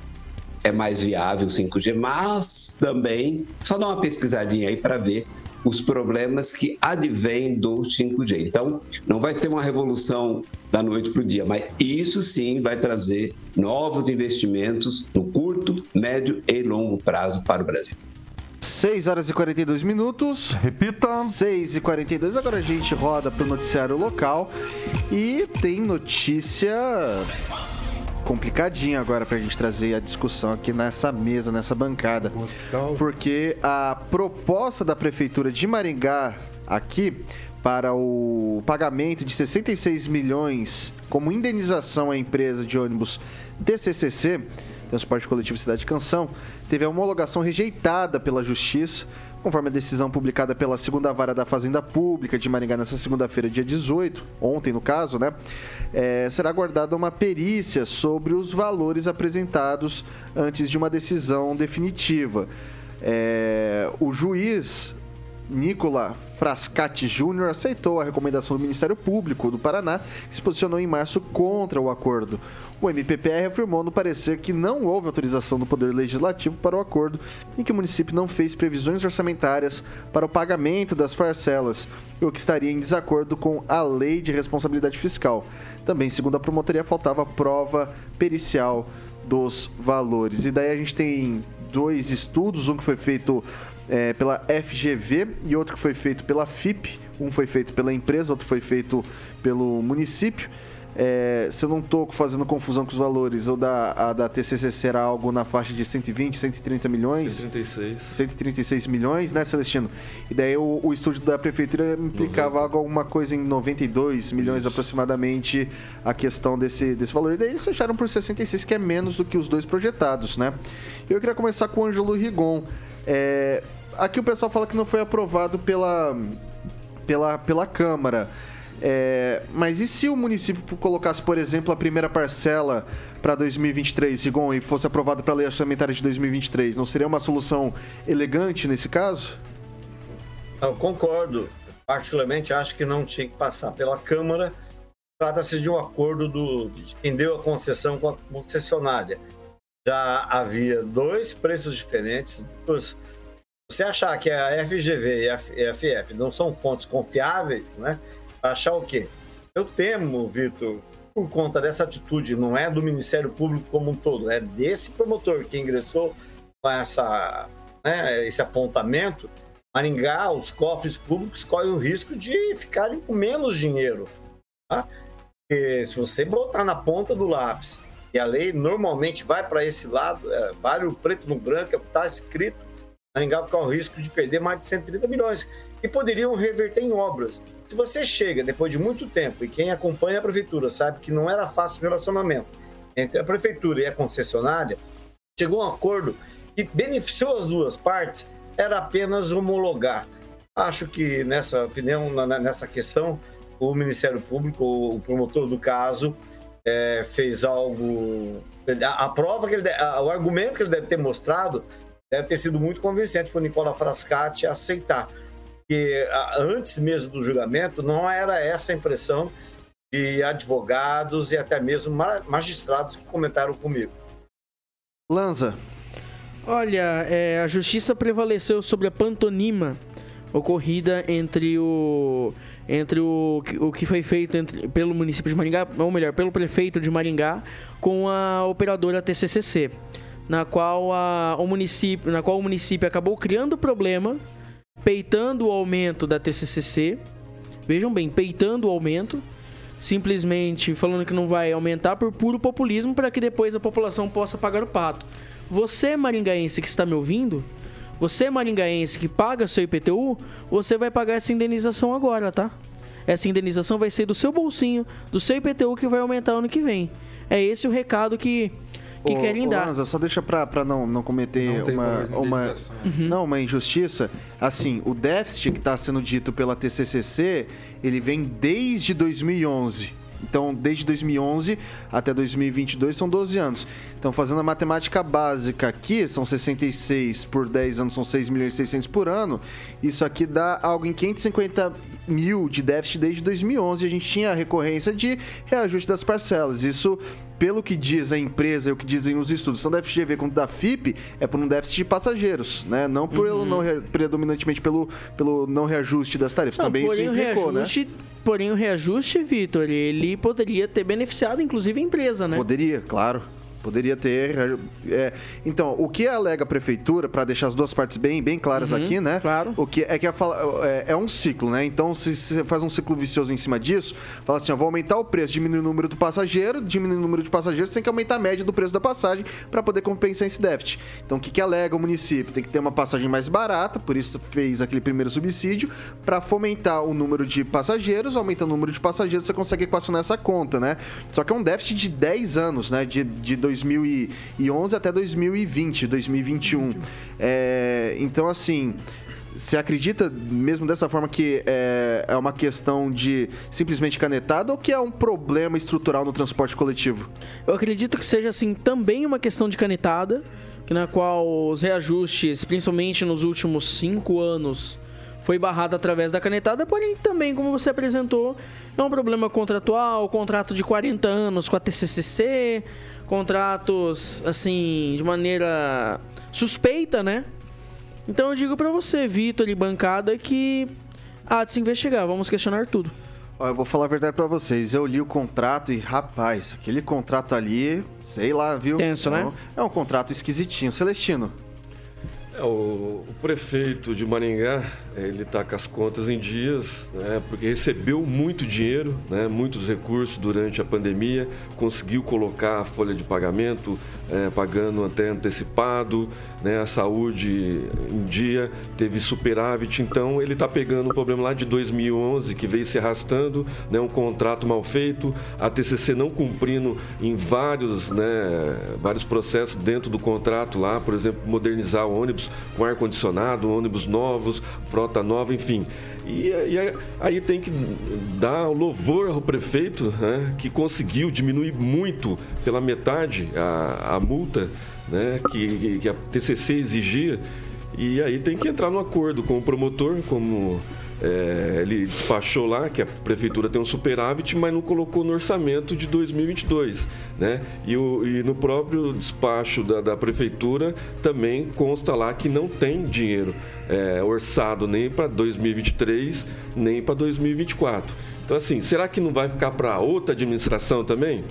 é mais viável o 5G, mas também só dá uma pesquisadinha aí para ver os problemas que advêm do 5G. Então, não vai ser uma revolução da noite para o dia, mas isso sim vai trazer novos investimentos no curto, médio e longo prazo para o Brasil. 6 horas e 42 minutos. Repita. 6 e 42. Agora a gente roda para o noticiário local e tem notícia complicadinho agora para a gente trazer a discussão aqui nessa mesa, nessa bancada. Porque a proposta da Prefeitura de Maringá aqui para o pagamento de 66 milhões como indenização à empresa de ônibus DCCC, Transporte Coletivo Cidade de Canção, teve a homologação rejeitada pela Justiça Conforme a decisão publicada pela segunda vara da Fazenda Pública de Maringá nessa segunda-feira, dia 18, ontem no caso, né? É, será aguardada uma perícia sobre os valores apresentados antes de uma decisão definitiva. É, o juiz Nicola Frascati Júnior aceitou a recomendação do Ministério Público do Paraná, que se posicionou em março contra o acordo. O MPPR afirmou no parecer que não houve autorização do Poder Legislativo para o acordo e que o município não fez previsões orçamentárias para o pagamento das parcelas, o que estaria em desacordo com a Lei de Responsabilidade Fiscal. Também, segundo a promotoria, faltava prova pericial dos valores. E daí a gente tem dois estudos, um que foi feito é, pela FGV e outro que foi feito pela FIP. Um foi feito pela empresa, outro foi feito pelo município. É, se eu não estou fazendo confusão com os valores, ou da, a da TCC será algo na faixa de 120, 130 milhões? 136. 136 milhões, né, Celestino? E daí o, o estúdio da prefeitura implicava algo, alguma coisa em 92 milhões Isso. aproximadamente a questão desse, desse valor. E daí eles fecharam por 66, que é menos do que os dois projetados, né? Eu queria começar com o Ângelo Rigon. É, aqui o pessoal fala que não foi aprovado pela, pela, pela Câmara. É, mas e se o município colocasse, por exemplo, a primeira parcela para 2023, Rigon, e fosse aprovado para a lei orçamentária de 2023? Não seria uma solução elegante nesse caso? Eu concordo. Particularmente, acho que não tinha que passar pela Câmara. Trata-se de um acordo do, de quem deu a concessão com a concessionária. Já havia dois preços diferentes, duas você achar que a FGV e a FF não são fontes confiáveis, né? Achar o quê? Eu temo, Vitor, por conta dessa atitude, não é do Ministério Público como um todo, é desse promotor que ingressou com essa, né, esse apontamento. Maringá, os cofres públicos correm o risco de ficarem com menos dinheiro. Tá? Porque se você botar na ponta do lápis e a lei normalmente vai para esse lado, é, vale o preto no branco, é o que está escrito, Maringá corre o risco de perder mais de 130 milhões e poderiam reverter em obras. Se você chega depois de muito tempo e quem acompanha a prefeitura sabe que não era fácil o relacionamento entre a prefeitura e a concessionária, chegou a um acordo que beneficiou as duas partes, era apenas homologar. Acho que nessa opinião, nessa questão, o Ministério Público, o promotor do caso, é, fez algo. A, prova que ele, o argumento que ele deve ter mostrado deve ter sido muito convincente para o Nicola Frascati aceitar. Que antes mesmo do julgamento não era essa a impressão de advogados e até mesmo magistrados que comentaram comigo. Lanza. Olha, é, a justiça prevaleceu sobre a pantonima ocorrida entre o entre o, o que foi feito entre, pelo município de Maringá, ou melhor, pelo prefeito de Maringá com a operadora TCCC, na qual a, o município, na qual o município acabou criando problema, peitando o aumento da TCCC. Vejam bem, peitando o aumento, simplesmente falando que não vai aumentar por puro populismo para que depois a população possa pagar o pato. Você, maringaense que está me ouvindo, você, maringaense que paga seu IPTU, você vai pagar essa indenização agora, tá? Essa indenização vai ser do seu bolsinho, do seu IPTU que vai aumentar ano que vem. É esse o recado que que ô, querem ô, dar. Lanza, só deixa pra, pra não, não cometer não uma, uma, uhum. não, uma injustiça. Assim, o déficit que está sendo dito pela TCCC, ele vem desde 2011. Então, desde 2011 até 2022 são 12 anos. Então, fazendo a matemática básica aqui, são 66 por 10 anos, são 6 milhões e 600 por ano. Isso aqui dá algo em 550 mil de déficit desde 2011. A gente tinha a recorrência de reajuste das parcelas. Isso pelo que diz a empresa e o que dizem os estudos, tanto da FGV quanto da FIP, é por um déficit de passageiros, né? Não por uhum. não predominantemente pelo, pelo não reajuste das tarifas. Não, Também isso implicou, né? Porém, o reajuste, Vitor, ele poderia ter beneficiado, inclusive, a empresa, né? Poderia, claro. Poderia ter. É, então, o que alega a prefeitura, para deixar as duas partes bem, bem claras uhum, aqui, né? Claro. O que é que é, é, um ciclo, né? Então, se você faz um ciclo vicioso em cima disso, fala assim: ó, vou aumentar o preço, diminuir o número do passageiro, diminuir o número de passageiros, tem que aumentar a média do preço da passagem para poder compensar esse déficit. Então, o que, que alega o município? Tem que ter uma passagem mais barata, por isso fez aquele primeiro subsídio, para fomentar o número de passageiros, aumentando o número de passageiros, você consegue equacionar essa conta, né? Só que é um déficit de 10 anos, né? De, de 2011 até 2020, 2021. É, então, assim, você acredita mesmo dessa forma que é, é, uma questão de simplesmente canetada ou que é um problema estrutural no transporte coletivo? Eu acredito que seja assim também uma questão de canetada, na qual os reajustes, principalmente nos últimos cinco anos, foi barrado através da canetada, porém também, como você apresentou, é um problema contratual, contrato de 40 anos com a TCCC, contratos, assim, de maneira suspeita, né? Então eu digo para você, Vitor e bancada, que há de se investigar, vamos questionar tudo. Eu vou falar a verdade para vocês. Eu li o contrato e, rapaz, aquele contrato ali, sei lá, viu? Tenso, né? É um contrato esquisitinho. Celestino. É, o, o, prefeito de Maringá, ele está com as contas em dias, né, porque recebeu muito dinheiro, né, muitos recursos durante a pandemia, conseguiu colocar a folha de pagamento, é, pagando até antecipado, né, a saúde em dia, teve superávit, então ele está pegando um problema lá de 2011 que veio se arrastando, né, um contrato mal feito, a TCC não cumprindo em vários, né, vários processos dentro do contrato lá, por exemplo, modernizar o ônibus com ar-condicionado, ônibus novos, frota nova, enfim. E, e, aí tem que dar louvor ao prefeito, né, que conseguiu diminuir muito, pela metade, a, a multa né, que, que a TCC exigia. E aí tem que entrar no acordo com o promotor, como é, ele despachou lá que a prefeitura tem um superávit, mas não colocou no orçamento de 2022. Né? E, o, e no próprio despacho da, da, prefeitura também consta lá que não tem dinheiro é, orçado nem para 2023, nem para 2024. Então, assim, será que não vai ficar para outra administração também?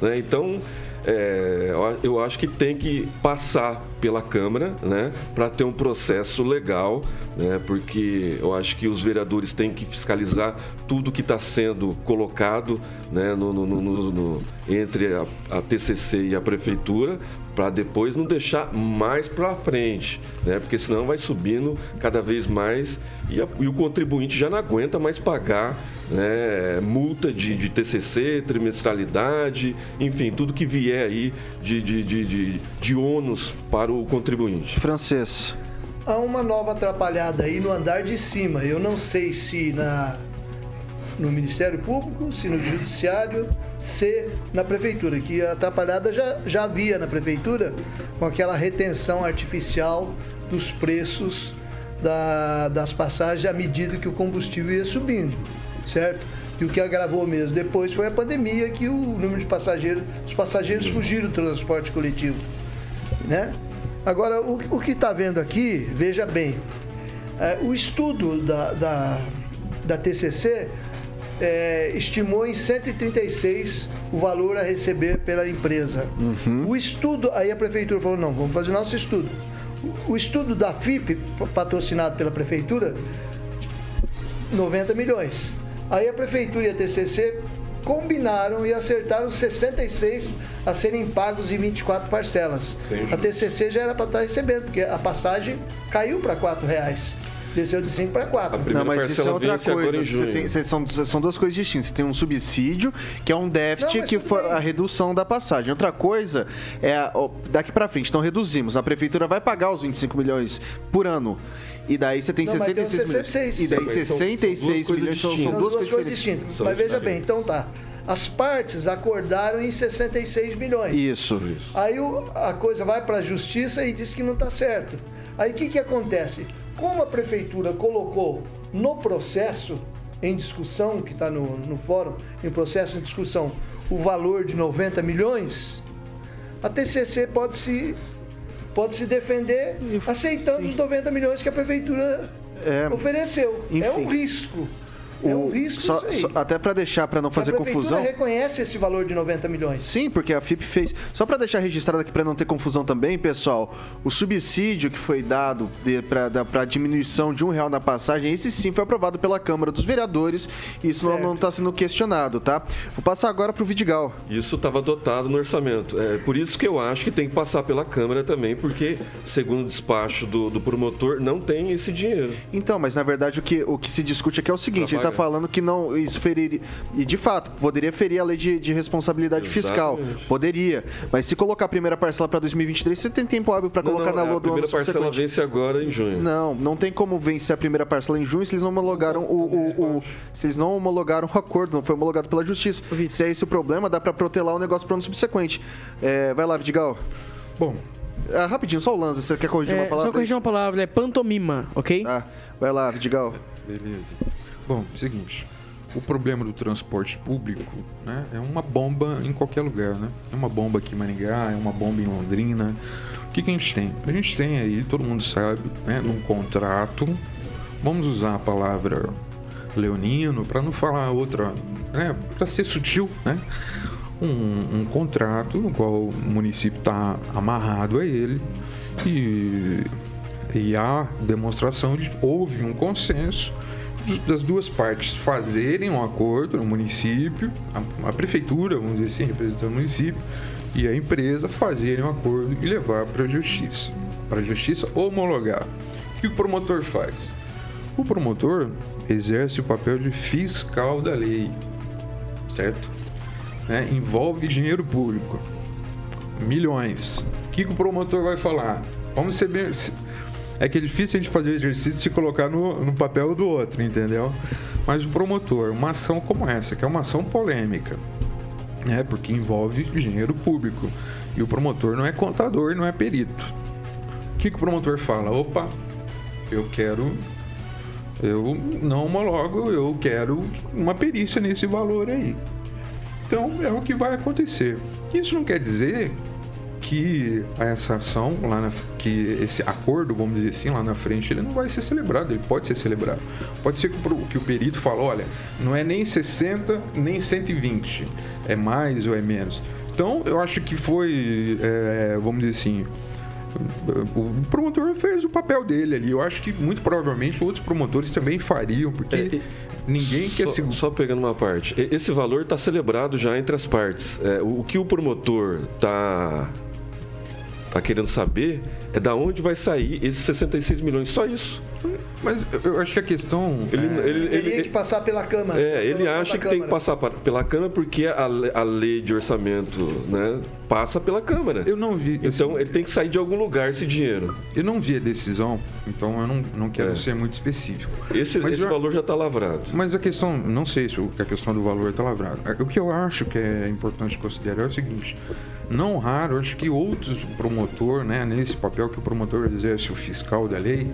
Né? Então, é, eu acho que tem que passar pela Câmara, né, para ter um processo legal, né, porque eu acho que os vereadores têm que fiscalizar tudo que está sendo colocado, né, no, no, no, entre a, a TCC e a prefeitura, para depois não deixar mais para frente, né? Porque senão vai subindo cada vez mais e, a, e o contribuinte já não aguenta mais pagar né, multa de, de, TCC, trimestralidade, enfim, tudo que vier aí de, de, de, de, de ônus para o contribuinte. Francês. Há uma nova atrapalhada aí no andar de cima. Eu não sei se na no Ministério Público, se no Judiciário, se na Prefeitura, que a atrapalhada já, já havia na Prefeitura com aquela retenção artificial dos preços da, das passagens à medida que o combustível ia subindo, certo? E o que agravou mesmo depois foi a pandemia, que o número de passageiros, os passageiros fugiram do transporte coletivo. Né? Agora, o, o que está vendo aqui, veja bem, é, o estudo da, da, da TCC é, estimou em 136 o valor a receber pela empresa. Uhum. O estudo, aí a prefeitura falou, não, vamos fazer nosso estudo. O, estudo da FIP, patrocinado pela prefeitura, 90 milhões. Aí a prefeitura e a TCC combinaram e acertaram 66 a serem pagos em 24 parcelas. A TCC já era para estar recebendo, porque a passagem caiu para R$ reais. Desceu de 5 para 4. Não, mas isso é outra coisa. Você tem, você- são, são duas coisas distintas. Você tem um subsídio, que é um déficit, Não, que foi bem. a redução da passagem. Outra coisa é a- ó, daqui pra frente. Então reduzimos. A prefeitura vai pagar os 25 milhões por ano. E daí você tem Não, mas tem os 66 milhões. 66. E daí Mas são- são 66 duas milhões são, coisas são distintas. duas coisas diferentes. distintas. Mas veja bem, então tá. As partes acordaram em 66 milhões. Isso. Aí o- a coisa vai para a justiça e diz que não está certo. Aí o que, que acontece? Como a prefeitura colocou no processo em discussão, que está no, no fórum, em processo em discussão, o valor de 90 milhões, a TCC pode se, pode se defender aceitando os 90 milhões que a prefeitura ofereceu. É um enfim. Risco. É um O- risco só- isso aí. só- até para deixar, para não fazer a confusão. reconhece esse valor de 90 milhões. Sim, porque a FIP fez. Só para deixar registrado aqui para não ter confusão também, pessoal, o subsídio que foi dado para diminuição de um real na passagem, esse sim foi aprovado pela Câmara dos Vereadores. E isso não- não está sendo questionado, tá? Vou passar agora para o Vidigal. Isso estava dotado no orçamento. É por isso que eu acho que tem que passar pela Câmara também, porque, segundo o despacho do, do promotor, não tem esse dinheiro. Então, mas na verdade o que, o que se discute aqui é o seguinte: ele está pagar. Falando que não isso feriria. E de fato, poderia ferir a lei de, de responsabilidade fiscal. Exatamente. Poderia. Mas se colocar a primeira parcela para 2023, você tem tempo hábil para Não, colocar não, na a lua do ano primeira parcela vence agora em junho. Não, não tem como vencer a primeira parcela em junho se eles não homologaram o, o- o- se eles não homologaram o acordo, não foi homologado pela justiça. Se é esse o problema, dá pra protelar o negócio pro ano subsequente. É, vai lá, Vidigal. Bom. rapidinho, só o Lanza, você quer corrigir É, uma palavra? só corrigir uma palavra, é pantomima, ok? Tá, vai lá, Vidigal. Beleza. Bom, seguinte. O problema do transporte público né, é uma bomba em qualquer lugar, né? É uma bomba aqui em Maringá, é uma bomba em Londrina. O que, que a gente tem? A gente tem aí, todo mundo sabe, né, num contrato, vamos usar a palavra leonino para não falar outra, né, para ser sutil, né? Um, um contrato no qual o município está amarrado a ele e, e há demonstração de houve um consenso das duas partes fazerem um acordo no município, a, a prefeitura, vamos dizer assim, representando o município, e a empresa fazerem um acordo e levar para a justiça. Para a justiça homologar. O que o promotor faz? O promotor exerce o papel de fiscal da lei, certo? Né? Envolve dinheiro público, milhões. O que, que o promotor vai falar? Vamos ser bem. É que é difícil a gente fazer o exercício se colocar no, no papel do outro, entendeu? Mas o promotor, uma ação como essa, que é uma ação polêmica, né? Porque envolve dinheiro público. E o promotor não é contador, não é perito. O que, que o promotor fala? Opa, eu quero. Eu não homologo, eu quero uma perícia nesse valor aí. Então é o que vai acontecer. Isso não quer dizer que essa ação lá na, que esse acordo, vamos dizer assim, lá na frente, ele não vai ser celebrado, ele pode ser celebrado. Pode ser que o, que o perito fale, olha, não é nem 60, nem 120, é mais ou é menos. Então, eu acho que foi, é, vamos dizer assim, o promotor fez o papel dele ali. Eu acho que muito provavelmente outros promotores também fariam, porque ninguém quer só, só pegando uma parte. Esse valor está celebrado já entre as partes. É, o que o promotor está tá querendo saber é da onde vai sair esses 66 milhões. Só isso. Mas eu acho que a questão. Ele, ele, ele, Teria que passar pela Câmara. é, ele acha que tem que Câmara. passar pa- pela Câmara porque a, a lei de orçamento né, passa pela Câmara. Eu não vi. Então ele tem que sair de algum lugar esse dinheiro. Eu não vi a decisão, então eu não, não quero É. ser muito específico. Esse, Mas esse eu- valor já está lavrado. Mas a questão, não sei se a questão do valor está lavrado. O que eu acho que é importante considerar é o seguinte: não raro, acho que outros promotor, né, nesse papel que o promotor exerce o fiscal da lei,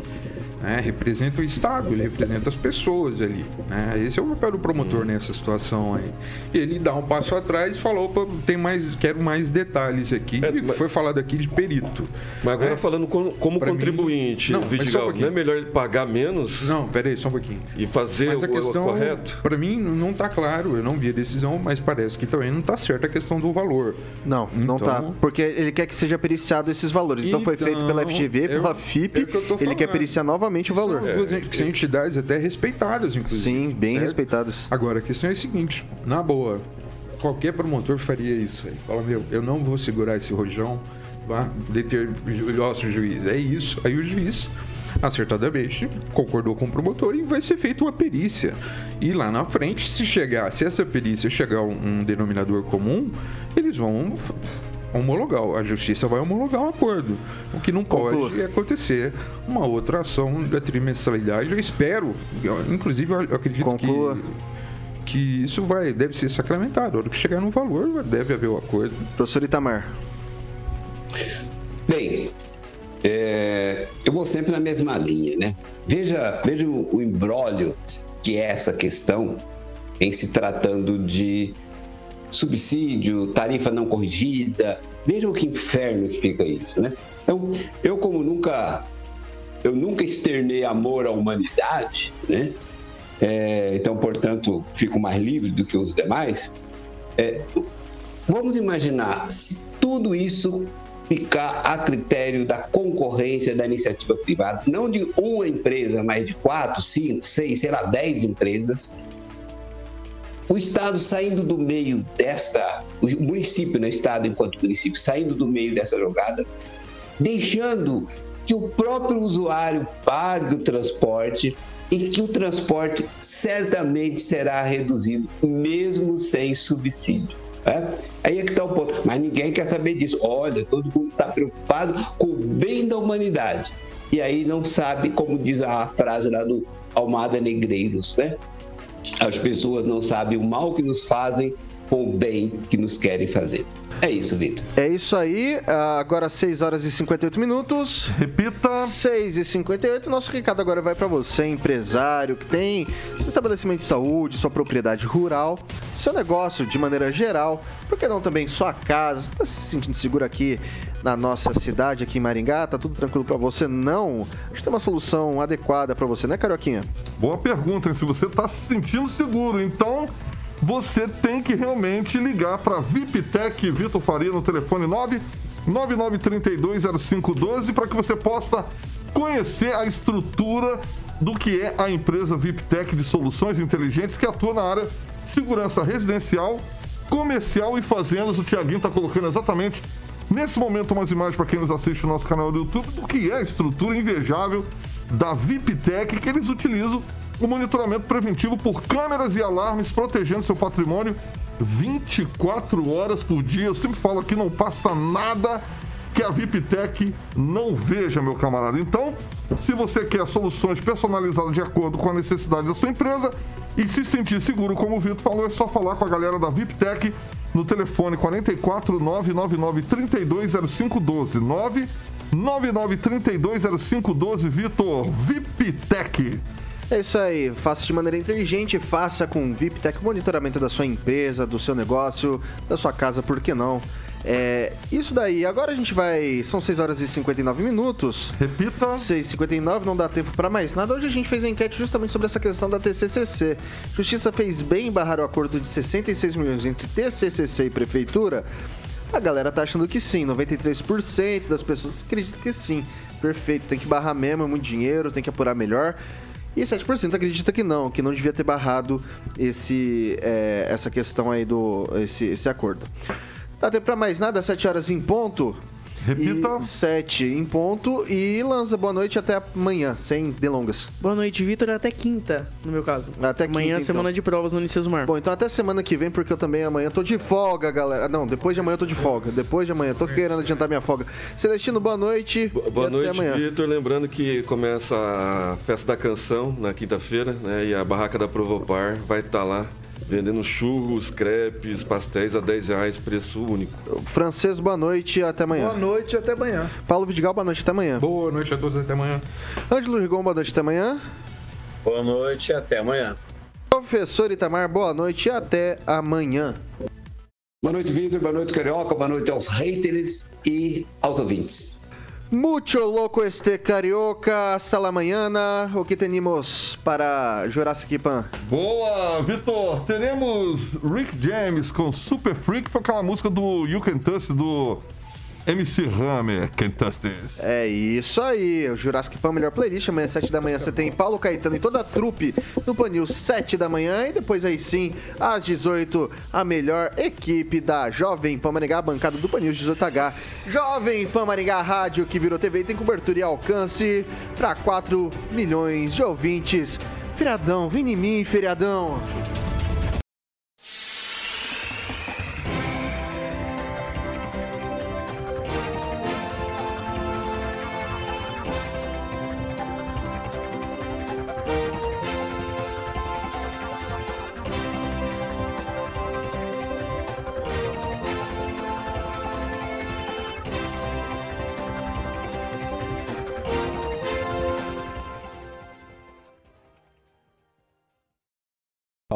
né? representa o Estado, ele representa as pessoas ali. Né? Esse é o papel do promotor nessa situação aí. E ele dá um passo atrás e falou, opa, tem mais, quero mais detalhes aqui. É, E mas- Foi falado aqui de perito. Mas agora É. falando como, como contribuinte, mim- Não, um Vidigal, pouquinho. não é melhor ele pagar menos Não, peraí, só um pouquinho. e fazer Mas a o, o questão, correto? para mim, não tá claro. Eu não vi a decisão, mas parece que também não tá certa a questão do valor. Não, não Então- tá. Porque ele quer que seja periciado esses valores. Então, foi feito pela Então, FGV, pela eu- FIP. é o ele quer periciar novamente o valor. São duas são entidades até respeitadas, inclusive. Sim, bem certo? respeitadas. Agora, a questão é a seguinte, na boa, qualquer promotor faria isso aí. Fala, meu, eu não vou segurar esse rojão, vá, deter, nosso juiz, é isso. Aí o juiz, acertadamente, concordou com o promotor e vai ser feita uma perícia. E lá na frente, se chegar, se essa perícia chegar a um, um denominador comum, eles vão homologar, a justiça vai homologar um acordo. O que não pode Conclua. é acontecer uma outra ação da trimestralidade. Eu espero, eu, inclusive eu acredito Conclua. que, que isso vai, deve ser sacramentado. A hora que chegar no valor, deve haver o acordo. Professor Itamar. Bem, é, eu vou sempre na mesma linha, né? Veja, veja o, o imbróglio que é essa questão em se tratando de subsídio, tarifa não corrigida. Vejam que inferno que fica isso, né? Então, eu como nunca eu nunca externei amor à humanidade, né? É, então, portanto, fico mais livre do que os demais. É, vamos imaginar se tudo isso ficar a critério da concorrência da iniciativa privada, não de uma empresa, mas de quatro, cinco, seis, sei lá, dez empresas. O Estado saindo do meio desta, o município, né, Estado enquanto município, saindo do meio dessa jogada, deixando que o próprio usuário pague o transporte e que o transporte certamente será reduzido, mesmo sem subsídio. né? Aí é que está o ponto. Mas ninguém quer saber disso. Olha, todo mundo está preocupado com o bem da humanidade. E aí não sabe, como diz a frase lá do Almada Negreiros, né? As pessoas não sabem o mal que nos fazem com o bem que nos querem fazer. É isso, Vitor. É isso aí. Ah, Agora 6 horas e 58 minutos. Repita. 6 e 58. Nosso recado agora vai para você, empresário que tem seu estabelecimento de saúde, sua propriedade rural, seu negócio de maneira geral. Por que não também sua casa? Você está se sentindo seguro aqui na nossa cidade, aqui em Maringá? Tá tudo tranquilo para você? Não. A gente tem uma solução adequada para você, né, Carioquinha? Boa pergunta, hein? Se você está se sentindo seguro, então você tem que realmente ligar para VIPTEC Vitor Faria no telefone 9 99320512 para que você possa conhecer a estrutura do que é a empresa VIPTEC de soluções inteligentes que atua na área segurança residencial, comercial e fazendas. O Tiaguinho está colocando exatamente nesse momento umas imagens para quem nos assiste no nosso canal do YouTube do que é a estrutura invejável da VIPTEC que eles utilizam o monitoramento preventivo por câmeras e alarmes protegendo seu patrimônio 24 horas por dia. Eu sempre falo que não passa nada que a VIPTEC não veja, meu camarada. Então, se você quer soluções personalizadas de acordo com a necessidade da sua empresa e se sentir seguro, como o Vitor falou, é só falar com a galera da VIPTEC no telefone 44 999 320512 999 320512 Vitor VIPTEC. É isso aí, faça de maneira inteligente, faça com VIPTech o monitoramento da sua empresa, do seu negócio, da sua casa, por que não? É, isso daí, agora a gente vai. São 6 horas e 59 minutos. Repita. 6 e 59 não dá tempo para mais nada. Hoje a gente fez a enquete justamente sobre essa questão da TCCC. Justiça fez bem em barrar o acordo de 66 milhões entre TCCC e Prefeitura? A galera tá achando que sim, 93% das pessoas acreditam que sim. Perfeito, tem que barrar mesmo, é muito dinheiro, tem que apurar melhor. E 7% acredita que não, que não devia ter barrado esse, é, essa questão aí do esse, esse acordo. Dá tempo pra mais nada, 7 horas em ponto. Repita. 7 em ponto. E Lanza, boa noite até amanhã, sem delongas. Boa noite, Vitor. Até quinta, no meu caso. Até Amanhã quinta, é semana então. de provas no Unicesumar. Mar. Bom, então até semana que vem, porque eu também amanhã tô de folga, galera. Não, depois de amanhã eu tô de folga. Depois de amanhã, tô querendo adiantar minha folga. Celestino, boa noite. Boa e noite, amanhã. Vitor. Lembrando que começa a festa da canção na quinta-feira, né? E a barraca da Provopar vai estar lá vendendo churros, crepes, pastéis a 10 reais, preço único. Francês, boa noite, até amanhã. Boa noite, até amanhã. Paulo Vidigal, boa noite, até amanhã. Boa noite a todos, até amanhã. Ângelo Rigon, boa noite, até amanhã. Boa noite, até amanhã. Professor Itamar, boa noite e até amanhã. Boa noite, Vitor. Boa noite, Carioca. Boa noite aos haters e aos ouvintes. Mucho louco este carioca. Hasta la mañana. O que temos para Jurassic Pan? Boa, Vitor. Teremos Rick James com Super Freak, foi aquela música do You Can Touch do MC Hammer, Touch This. É isso aí, o Jurassic Pan melhor playlist. Amanhã, 7 da manhã, você tem Paulo Caetano e toda a trupe no Panil, 7 da manhã. E depois, aí sim, às 18, a melhor equipe da Jovem Pan Maringá, bancada do Panil 18H. Jovem Pan Maringá Rádio, que virou TV, tem cobertura e alcance para 4 milhões de ouvintes. Feriadão, vem em mim, feriadão.